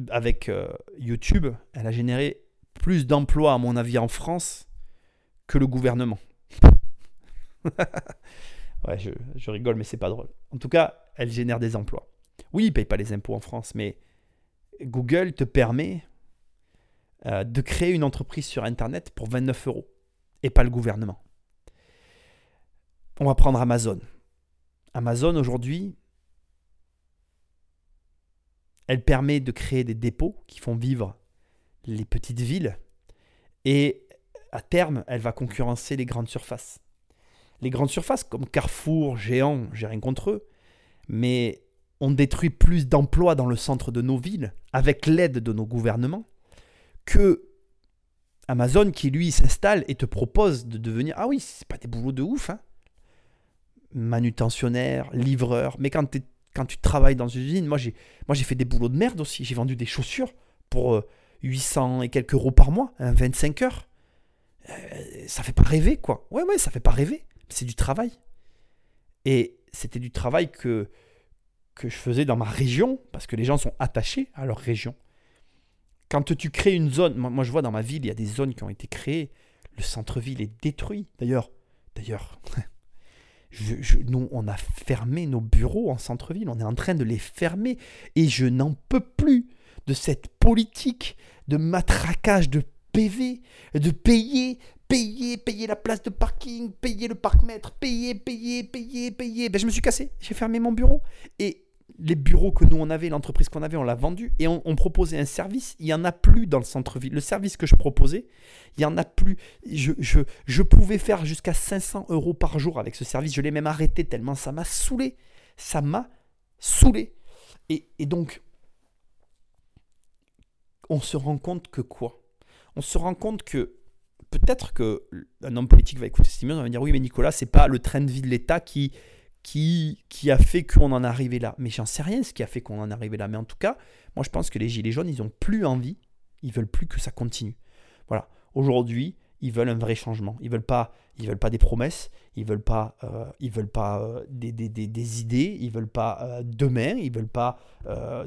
avec euh, YouTube, elle a généré plus d'emplois, à mon avis, en France que le gouvernement. ouais, je, je, rigole, mais c'est pas drôle. En tout cas, elle génère des emplois. Oui, ils ne payent pas les impôts en France, mais Google te permet euh, de créer une entreprise sur Internet pour 29 euros et pas le gouvernement. On va prendre Amazon. Amazon aujourd'hui, elle permet de créer des dépôts qui font vivre les petites villes et à terme, elle va concurrencer les grandes surfaces. Les grandes surfaces comme Carrefour, Géant, j'ai rien contre eux, mais on détruit plus d'emplois dans le centre de nos villes avec l'aide de nos gouvernements que Amazon qui lui s'installe et te propose de devenir ah oui c'est pas des boulots de ouf hein. manutentionnaire livreur. Mais quand, tu travailles dans une usine moi j'ai moi j'ai fait des boulots de merde aussi. J'ai vendu des chaussures pour 800 euh, et quelques euros par mois 25 hein, heures. Euh, ça fait pas rêver quoi. Ouais ouais ça fait pas rêver. C'est du travail. Et c'était du travail que que je faisais dans ma région parce que les gens sont attachés à leur région. Quand tu crées une zone, moi, je vois dans ma ville, il y a des zones qui ont été créées, le centre-ville est détruit. D'ailleurs, d'ailleurs, nous, on a fermé nos bureaux en centre-ville, on est en train de les fermer. Et je n'en peux plus de cette politique de matraquage de PV, de payer, payer, payer la place de parking, payer le parc-mètre, payer, payer, payer, payer. Ben, je me suis cassé, j'ai fermé mon bureau et les bureaux que nous on avait, l'entreprise qu'on avait, on l'a vendu et on, proposait un service. Il n'y en a plus dans le centre-ville. Le service que je proposais, il n'y en a plus. Je, je, pouvais faire jusqu'à 500 euros par jour avec ce service. Je l'ai même arrêté tellement ça m'a saoulé. Ça m'a saoulé. Et, et donc, on se rend compte que quoi? On se rend compte que peut-être qu'un homme politique va écouter émission et va dire oui mais Nicolas, c'est pas le train de vie de l'État qui qui, qui a fait qu'on en est arrivé là. Mais j'en sais rien ce qui a fait qu'on en est arrivé là. Mais en tout cas, moi je pense que les Gilets jaunes, ils n'ont plus envie, ils veulent plus que ça continue. Voilà. Aujourd'hui, ils veulent un vrai changement. Ils veulent pas, ils veulent pas des promesses, ils veulent pas, euh, ils veulent pas euh, des, des, des, des, idées, ils veulent pas euh, demain, ils veulent pas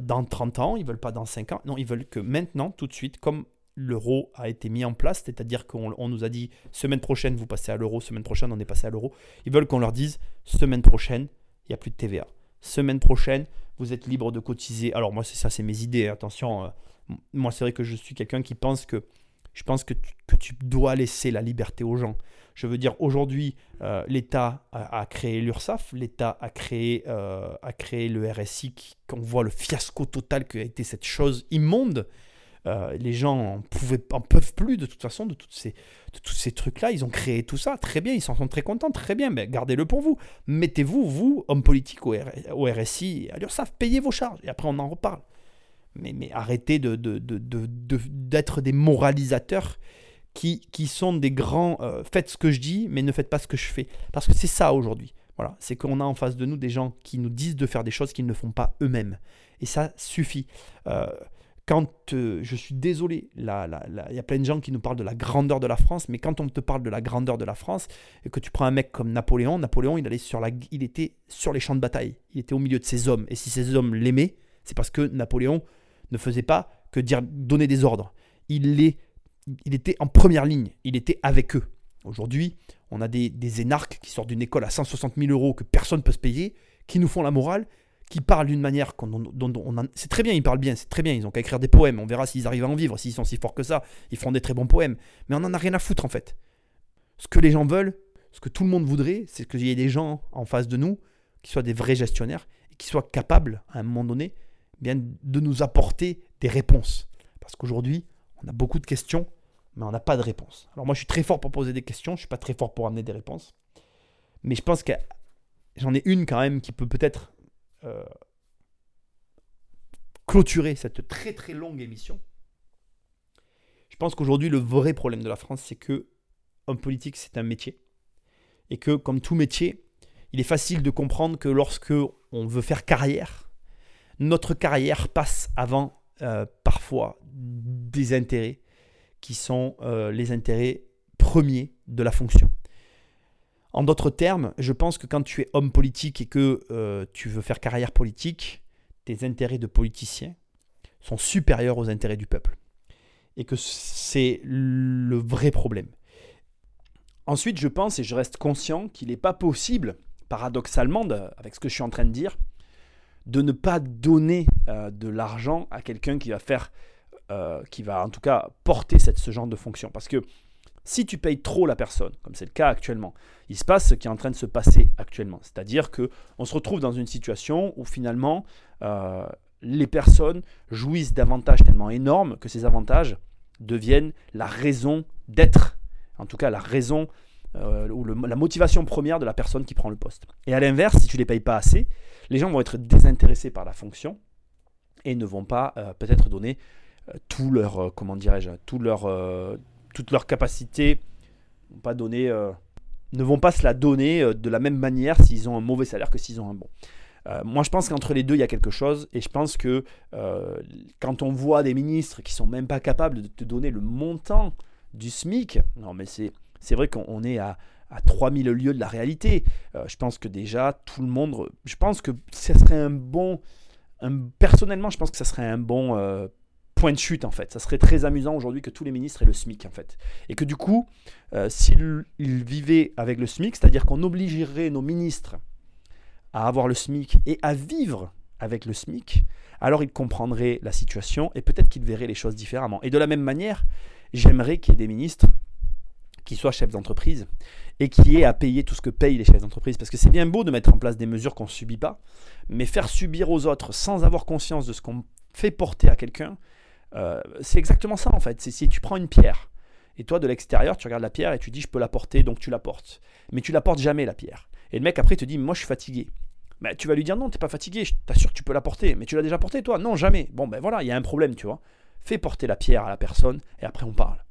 dans 30 ans, ils veulent pas dans 5 ans. Non, ils veulent que maintenant, tout de suite, comme l'euro a été mis en place, c'est-à-dire qu'on nous a dit semaine prochaine vous passez à l'euro, semaine prochaine on est passé à l'euro. Ils veulent qu'on leur dise semaine prochaine il n'y a plus de TVA. Semaine prochaine vous êtes libre de cotiser. Alors moi c'est ça, c'est mes idées. Attention, euh, moi c'est vrai que je suis quelqu'un qui pense que je pense que tu, que tu, dois laisser la liberté aux gens. Je veux dire, aujourd'hui, euh, l'État a, créé l'URSSAF, l'État a, créé, euh, a créé le RSI, qu'on voit le fiasco total qu'a été cette chose immonde. Euh, les gens en, peuvent plus de toute façon de, tous ces trucs-là. Ils ont créé tout ça, très bien, ils s'en sont très contents, très bien, mais gardez-le pour vous. Mettez-vous, vous, homme politique au, RSI, à l'URSSAF, payez vos charges, et après on en reparle. mais, arrêtez d'être de, de, de, des moralisateurs qui, qui, sont des grands euh, faites ce que je dis, mais ne faites pas ce que je fais. Parce que c'est ça aujourd'hui. Voilà, c'est qu'on a en face de nous des gens qui nous disent de faire des choses qu'ils ne font pas eux-mêmes. Et ça suffit. Euh, quand euh, je suis désolé, il y a plein de gens qui nous parlent de la grandeur de la France, mais quand on te parle de la grandeur de la France et que tu prends un mec comme Napoléon, Napoléon, il, allait sur la, il était sur les champs de bataille, il était au milieu de ses hommes. Et si ces hommes l'aimaient, c'est parce que Napoléon ne faisait pas que dire, donner des ordres. Il, il était en première ligne, il était avec eux. Aujourd'hui, on a des, des énarques qui sortent d'une école à 160 000 euros que personne ne peut se payer, qui nous font la morale qui parlent d'une manière dont, on c'est très bien, ils parlent bien, c'est très bien, ils ont qu'à écrire des poèmes, on verra s'ils arrivent à en vivre, s'ils sont si forts que ça, ils feront des très bons poèmes, mais on n'en a rien à foutre en fait. Ce que les gens veulent, ce que tout le monde voudrait, c'est qu'il y ait des gens en face de nous qui soient des vrais gestionnaires et qui soient capables, à un moment donné, bien, de nous apporter des réponses. Parce qu'aujourd'hui, on a beaucoup de questions, mais on n'a pas de réponses. Alors moi, je suis très fort pour poser des questions, je ne suis pas très fort pour amener des réponses, mais je pense que j'en ai une quand même qui peut peut-être euh, clôturer cette très très longue émission, je pense qu'aujourd'hui le vrai problème de la France, c'est que homme politique c'est un métier et que comme tout métier, il est facile de comprendre que lorsque on veut faire carrière, notre carrière passe avant euh, parfois des intérêts qui sont euh, les intérêts premiers de la fonction. En d'autres termes, je pense que quand tu es homme politique et que euh, tu veux faire carrière politique, tes intérêts de politicien sont supérieurs aux intérêts du peuple. Et que c'est le vrai problème. Ensuite, je pense et je reste conscient qu'il n'est pas possible, paradoxalement, avec ce que je suis en train de dire, de ne pas donner euh, de l'argent à quelqu'un qui va faire, euh, qui va en tout cas porter cette, ce genre de fonction. Parce que si tu payes trop la personne, comme c'est le cas actuellement, il se passe ce qui est en train de se passer actuellement. C'est-à-dire que on se retrouve dans une situation où finalement euh, les personnes jouissent d'avantages tellement énormes que ces avantages deviennent la raison d'être, en tout cas la raison euh, ou la motivation première de la personne qui prend le poste. Et à l'inverse, si tu ne les payes pas assez, les gens vont être désintéressés par la fonction et ne vont pas euh, peut-être donner tout leur, comment dirais-je, tout leur toutes leurs capacités pas donné, euh, ne vont pas se la donner euh, de la même manière s'ils ont un mauvais salaire que s'ils ont un bon. Euh, moi, je pense qu'entre les deux, il y a quelque chose. Et je pense que quand on voit des ministres qui sont même pas capables de te donner le montant du SMIC, non, mais c'est, c'est vrai qu'on est à, à 3000 lieues de la réalité. je pense que déjà, tout le monde. Je pense que ça serait un bon. personnellement, je pense que ça serait un bon point de chute en fait. Ça serait très amusant aujourd'hui que tous les ministres aient le SMIC en fait. Et que du coup, euh, s'ils vivaient avec le SMIC, c'est-à-dire qu'on obligerait nos ministres à avoir le SMIC et à vivre avec le SMIC, alors ils comprendraient la situation et peut-être qu'ils verraient les choses différemment. Et de la même manière, j'aimerais qu'il y ait des ministres qui soient chefs d'entreprise et qui aient à payer tout ce que payent les chefs d'entreprise. Parce que c'est bien beau de mettre en place des mesures qu'on ne subit pas, mais faire subir aux autres sans avoir conscience de ce qu'on fait porter à quelqu'un, euh, c'est exactement ça en fait. C'est si tu prends une pierre et toi de l'extérieur, tu regardes la pierre et tu dis je peux la porter, donc tu la portes. Mais tu la portes jamais la pierre. Et le mec après te dit moi je suis fatigué. Mais tu vas lui dire non, t'es pas fatigué, je t'assure que tu peux la porter. Mais tu l'as déjà portée toi? Non, jamais. Bon ben voilà, il y a un problème, tu vois. Fais porter la pierre à la personne et après on parle.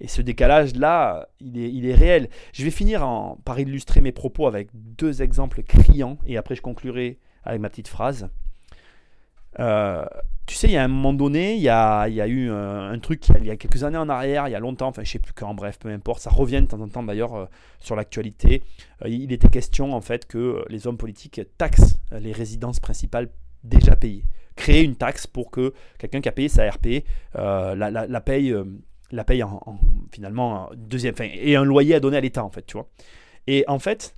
Et ce décalage-là, il est, il est, réel. Je vais finir par illustrer mes propos avec deux exemples criants et après je conclurai avec ma petite phrase. Euh, tu sais, il y a un moment donné, il y a, eu un, truc il y a quelques années en arrière, il y a longtemps, enfin je sais plus quand, bref, peu importe, ça revient de temps en temps d'ailleurs euh, sur l'actualité. Euh, il était question en fait que les hommes politiques taxent les résidences principales déjà payées. Créer une taxe pour que quelqu'un qui a payé sa RP la, paye, la paye en, finalement deuxième, fin, et un loyer à donner à l'État en fait, tu vois. Et en fait,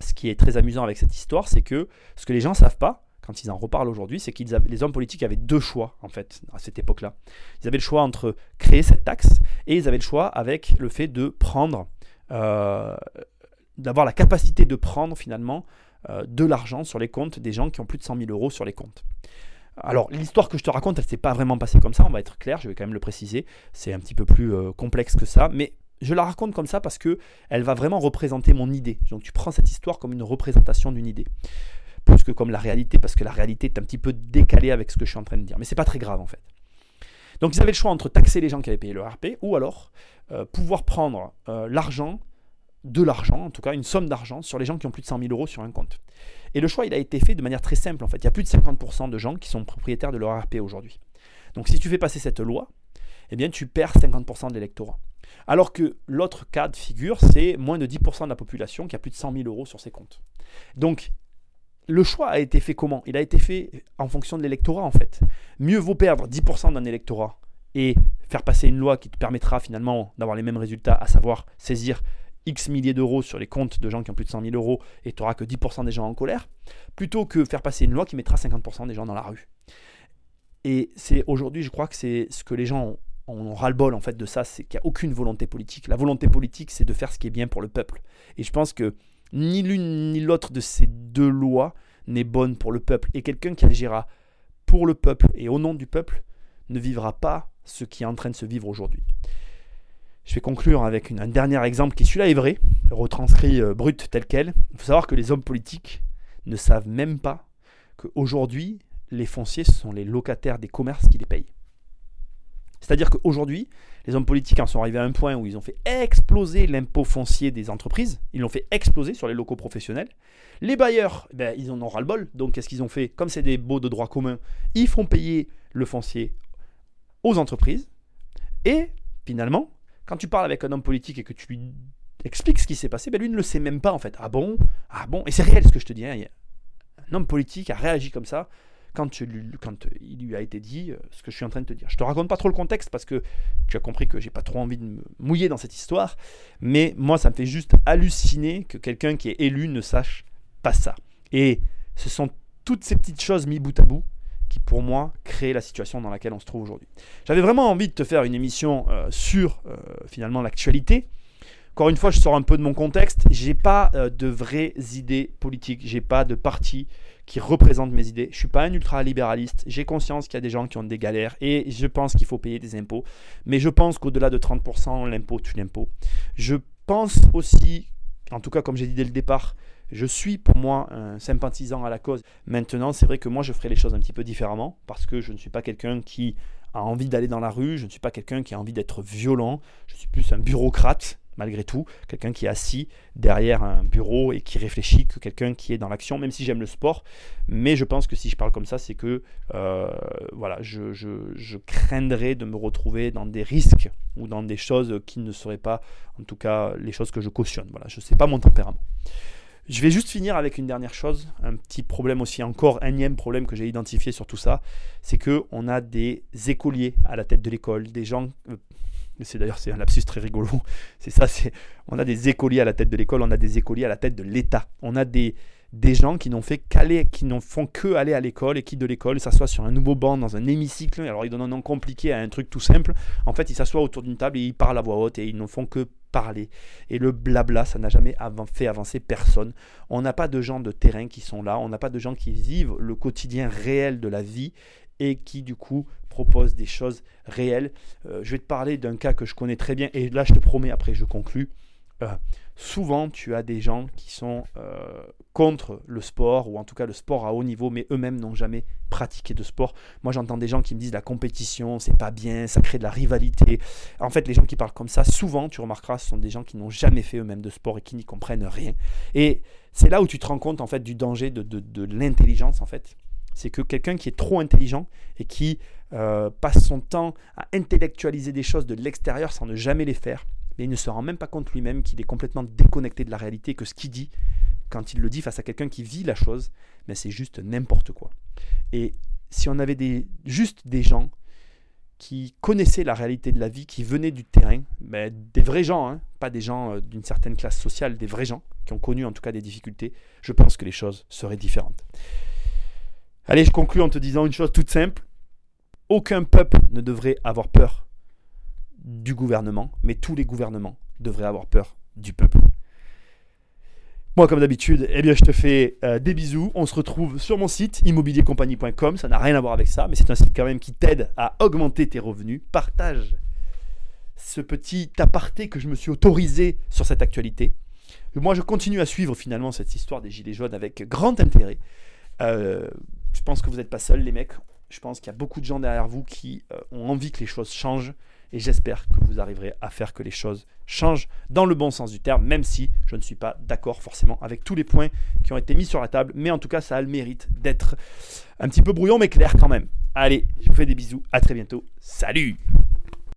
ce qui est très amusant avec cette histoire, c'est que ce que les gens savent pas, quand ils en reparlent aujourd'hui, c'est que les hommes politiques avaient deux choix, en fait, à cette époque-là. Ils avaient le choix entre créer cette taxe et ils avaient le choix avec le fait de prendre, euh, d'avoir la capacité de prendre finalement euh, de l'argent sur les comptes des gens qui ont plus de 100 000 euros sur les comptes. Alors, l'histoire que je te raconte, elle ne s'est pas vraiment passée comme ça, on va être clair, je vais quand même le préciser. C'est un petit peu plus euh, complexe que ça, mais je la raconte comme ça parce que elle va vraiment représenter mon idée. Donc, tu prends cette histoire comme une représentation d'une idée. Plus que comme la réalité, parce que la réalité est un petit peu décalée avec ce que je suis en train de dire. Mais c'est pas très grave en fait. Donc ils avaient le choix entre taxer les gens qui avaient payé le RP ou alors euh, pouvoir prendre euh, l'argent, de l'argent, en tout cas une somme d'argent, sur les gens qui ont plus de 100 000 euros sur un compte. Et le choix, il a été fait de manière très simple en fait. Il y a plus de 50% de gens qui sont propriétaires de leur RP aujourd'hui. Donc si tu fais passer cette loi, eh bien tu perds 50% de l'électorat. Alors que l'autre cas de figure, c'est moins de 10% de la population qui a plus de 100 000 euros sur ses comptes. Donc le choix a été fait comment? Il a été fait en fonction de l'électorat en fait. Mieux vaut perdre 10% d'un électorat et faire passer une loi qui te permettra finalement d'avoir les mêmes résultats, à savoir saisir X milliers d'euros sur les comptes de gens qui ont plus de 100 000 euros et tu n'auras que 10% des gens en colère, plutôt que faire passer une loi qui mettra 50% des gens dans la rue. Et c'est aujourd'hui, je crois que c'est ce que les gens ont, ont ras-le-bol en fait de ça, c'est qu'il n'y a aucune volonté politique. La volonté politique, c'est de faire ce qui est bien pour le peuple. Et je pense que ni l'une ni l'autre de ces deux lois n'est bonne pour le peuple. Et quelqu'un qui agira pour le peuple et au nom du peuple ne vivra pas ce qui est en train de se vivre aujourd'hui. Je vais conclure avec un dernier exemple qui, celui-là, est vrai, retranscrit euh, brut tel quel. Il faut savoir que les hommes politiques ne savent même pas qu'aujourd'hui, les fonciers sont les locataires des commerces qui les payent. C'est-à-dire qu'aujourd'hui, les hommes politiques en sont arrivés à un point où ils ont fait exploser l'impôt foncier des entreprises. Ils l'ont fait exploser sur les locaux professionnels. Les bailleurs, ben, ils en ont ras-le-bol. Donc, qu'est-ce qu'ils ont fait? Comme c'est des baux de droit commun, ils font payer le foncier aux entreprises. Et finalement, quand tu parles avec un homme politique et que tu lui expliques ce qui s'est passé, ben lui ne le sait même pas en fait. Ah bon? Ah bon? Et c'est réel ce que je te dis. Hein. Un homme politique a réagi comme ça quand, quand, il lui a été dit euh, ce que je suis en train de te dire. Je te raconte pas trop le contexte parce que tu as compris que j'ai pas trop envie de me mouiller dans cette histoire, mais moi ça me fait juste halluciner que quelqu'un qui est élu ne sache pas ça. Et ce sont toutes ces petites choses mis bout à bout qui pour moi créent la situation dans laquelle on se trouve aujourd'hui. J'avais vraiment envie de te faire une émission euh, sur euh, finalement l'actualité. Encore une fois, je sors un peu de mon contexte. J'ai pas de vraies idées politiques. J'ai pas de parti qui représente mes idées. Je suis pas un ultra-libéraliste. J'ai conscience qu'il y a des gens qui ont des galères et je pense qu'il faut payer des impôts. Mais je pense qu'au-delà de 30%, l'impôt tue l'impôt. Je pense aussi, en tout cas comme j'ai dit dès le départ, je suis pour moi un sympathisant à la cause. Maintenant, c'est vrai que moi je ferai les choses un petit peu différemment parce que je ne suis pas quelqu'un qui a envie d'aller dans la rue, je ne suis pas quelqu'un qui a envie d'être violent, je suis plus un bureaucrate malgré tout, quelqu'un qui est assis derrière un bureau et qui réfléchit que quelqu'un qui est dans l'action, même si j'aime le sport. Mais je pense que si je parle comme ça, c'est que euh, voilà, je, je, craindrais de me retrouver dans des risques ou dans des choses qui ne seraient pas, en tout cas, les choses que je cautionne. Voilà, je ne sais pas mon tempérament. Je vais juste finir avec une dernière chose, un petit problème aussi, encore énième problème que j'ai identifié sur tout ça, c'est que on a des écoliers à la tête de l'école, des gens, euh, c'est d'ailleurs c'est un lapsus très rigolo. C'est ça, c'est on a des écoliers à la tête de l'école, on a des écoliers à la tête de l'État. On a des des gens qui n'ont fait qu'aller, qui n'en font que aller à l'école et qui de l'école s'assoient sur un nouveau banc dans un hémicycle. Alors ils donnent un nom compliqué à un truc tout simple. En fait, ils s'assoient autour d'une table et ils parlent à voix haute et ils ne font que parler. Et le blabla, ça n'a jamais fait avancer personne. On n'a pas de gens de terrain qui sont là. On n'a pas de gens qui vivent le quotidien réel de la vie et qui du coup propose des choses réelles. Euh, je vais te parler d'un cas que je connais très bien et là je te promets après je conclus. Euh, souvent tu as des gens qui sont euh, contre le sport ou en tout cas le sport à haut niveau mais eux-mêmes n'ont jamais pratiqué de sport. Moi j'entends des gens qui me disent la compétition c'est pas bien, ça crée de la rivalité. En fait les gens qui parlent comme ça souvent tu remarqueras ce sont des gens qui n'ont jamais fait eux-mêmes de sport et qui n'y comprennent rien. Et c'est là où tu te rends compte en fait du danger de, de, de l'intelligence en fait c'est que quelqu'un qui est trop intelligent et qui euh, passe son temps à intellectualiser des choses de l'extérieur sans ne jamais les faire, mais il ne se rend même pas compte lui-même qu'il est complètement déconnecté de la réalité, que ce qu'il dit, quand il le dit face à quelqu'un qui vit la chose, mais c'est juste n'importe quoi. Et si on avait des, juste des gens qui connaissaient la réalité de la vie, qui venaient du terrain, mais des vrais gens, hein, pas des gens euh, d'une certaine classe sociale, des vrais gens qui ont connu en tout cas des difficultés, je pense que les choses seraient différentes. Allez, je conclue en te disant une chose toute simple. Aucun peuple ne devrait avoir peur du gouvernement, mais tous les gouvernements devraient avoir peur du peuple. Moi, comme d'habitude, eh bien, je te fais euh, des bisous. On se retrouve sur mon site immobiliercompagnie.com. Ça n'a rien à voir avec ça, mais c'est un site quand même qui t'aide à augmenter tes revenus. Partage ce petit aparté que je me suis autorisé sur cette actualité. Moi, je continue à suivre finalement cette histoire des Gilets jaunes avec grand intérêt. Euh, je pense que vous n'êtes pas seuls, les mecs. Je pense qu'il y a beaucoup de gens derrière vous qui euh, ont envie que les choses changent. Et j'espère que vous arriverez à faire que les choses changent dans le bon sens du terme, même si je ne suis pas d'accord forcément avec tous les points qui ont été mis sur la table. Mais en tout cas, ça a le mérite d'être un petit peu brouillon, mais clair quand même. Allez, je vous fais des bisous. À très bientôt. Salut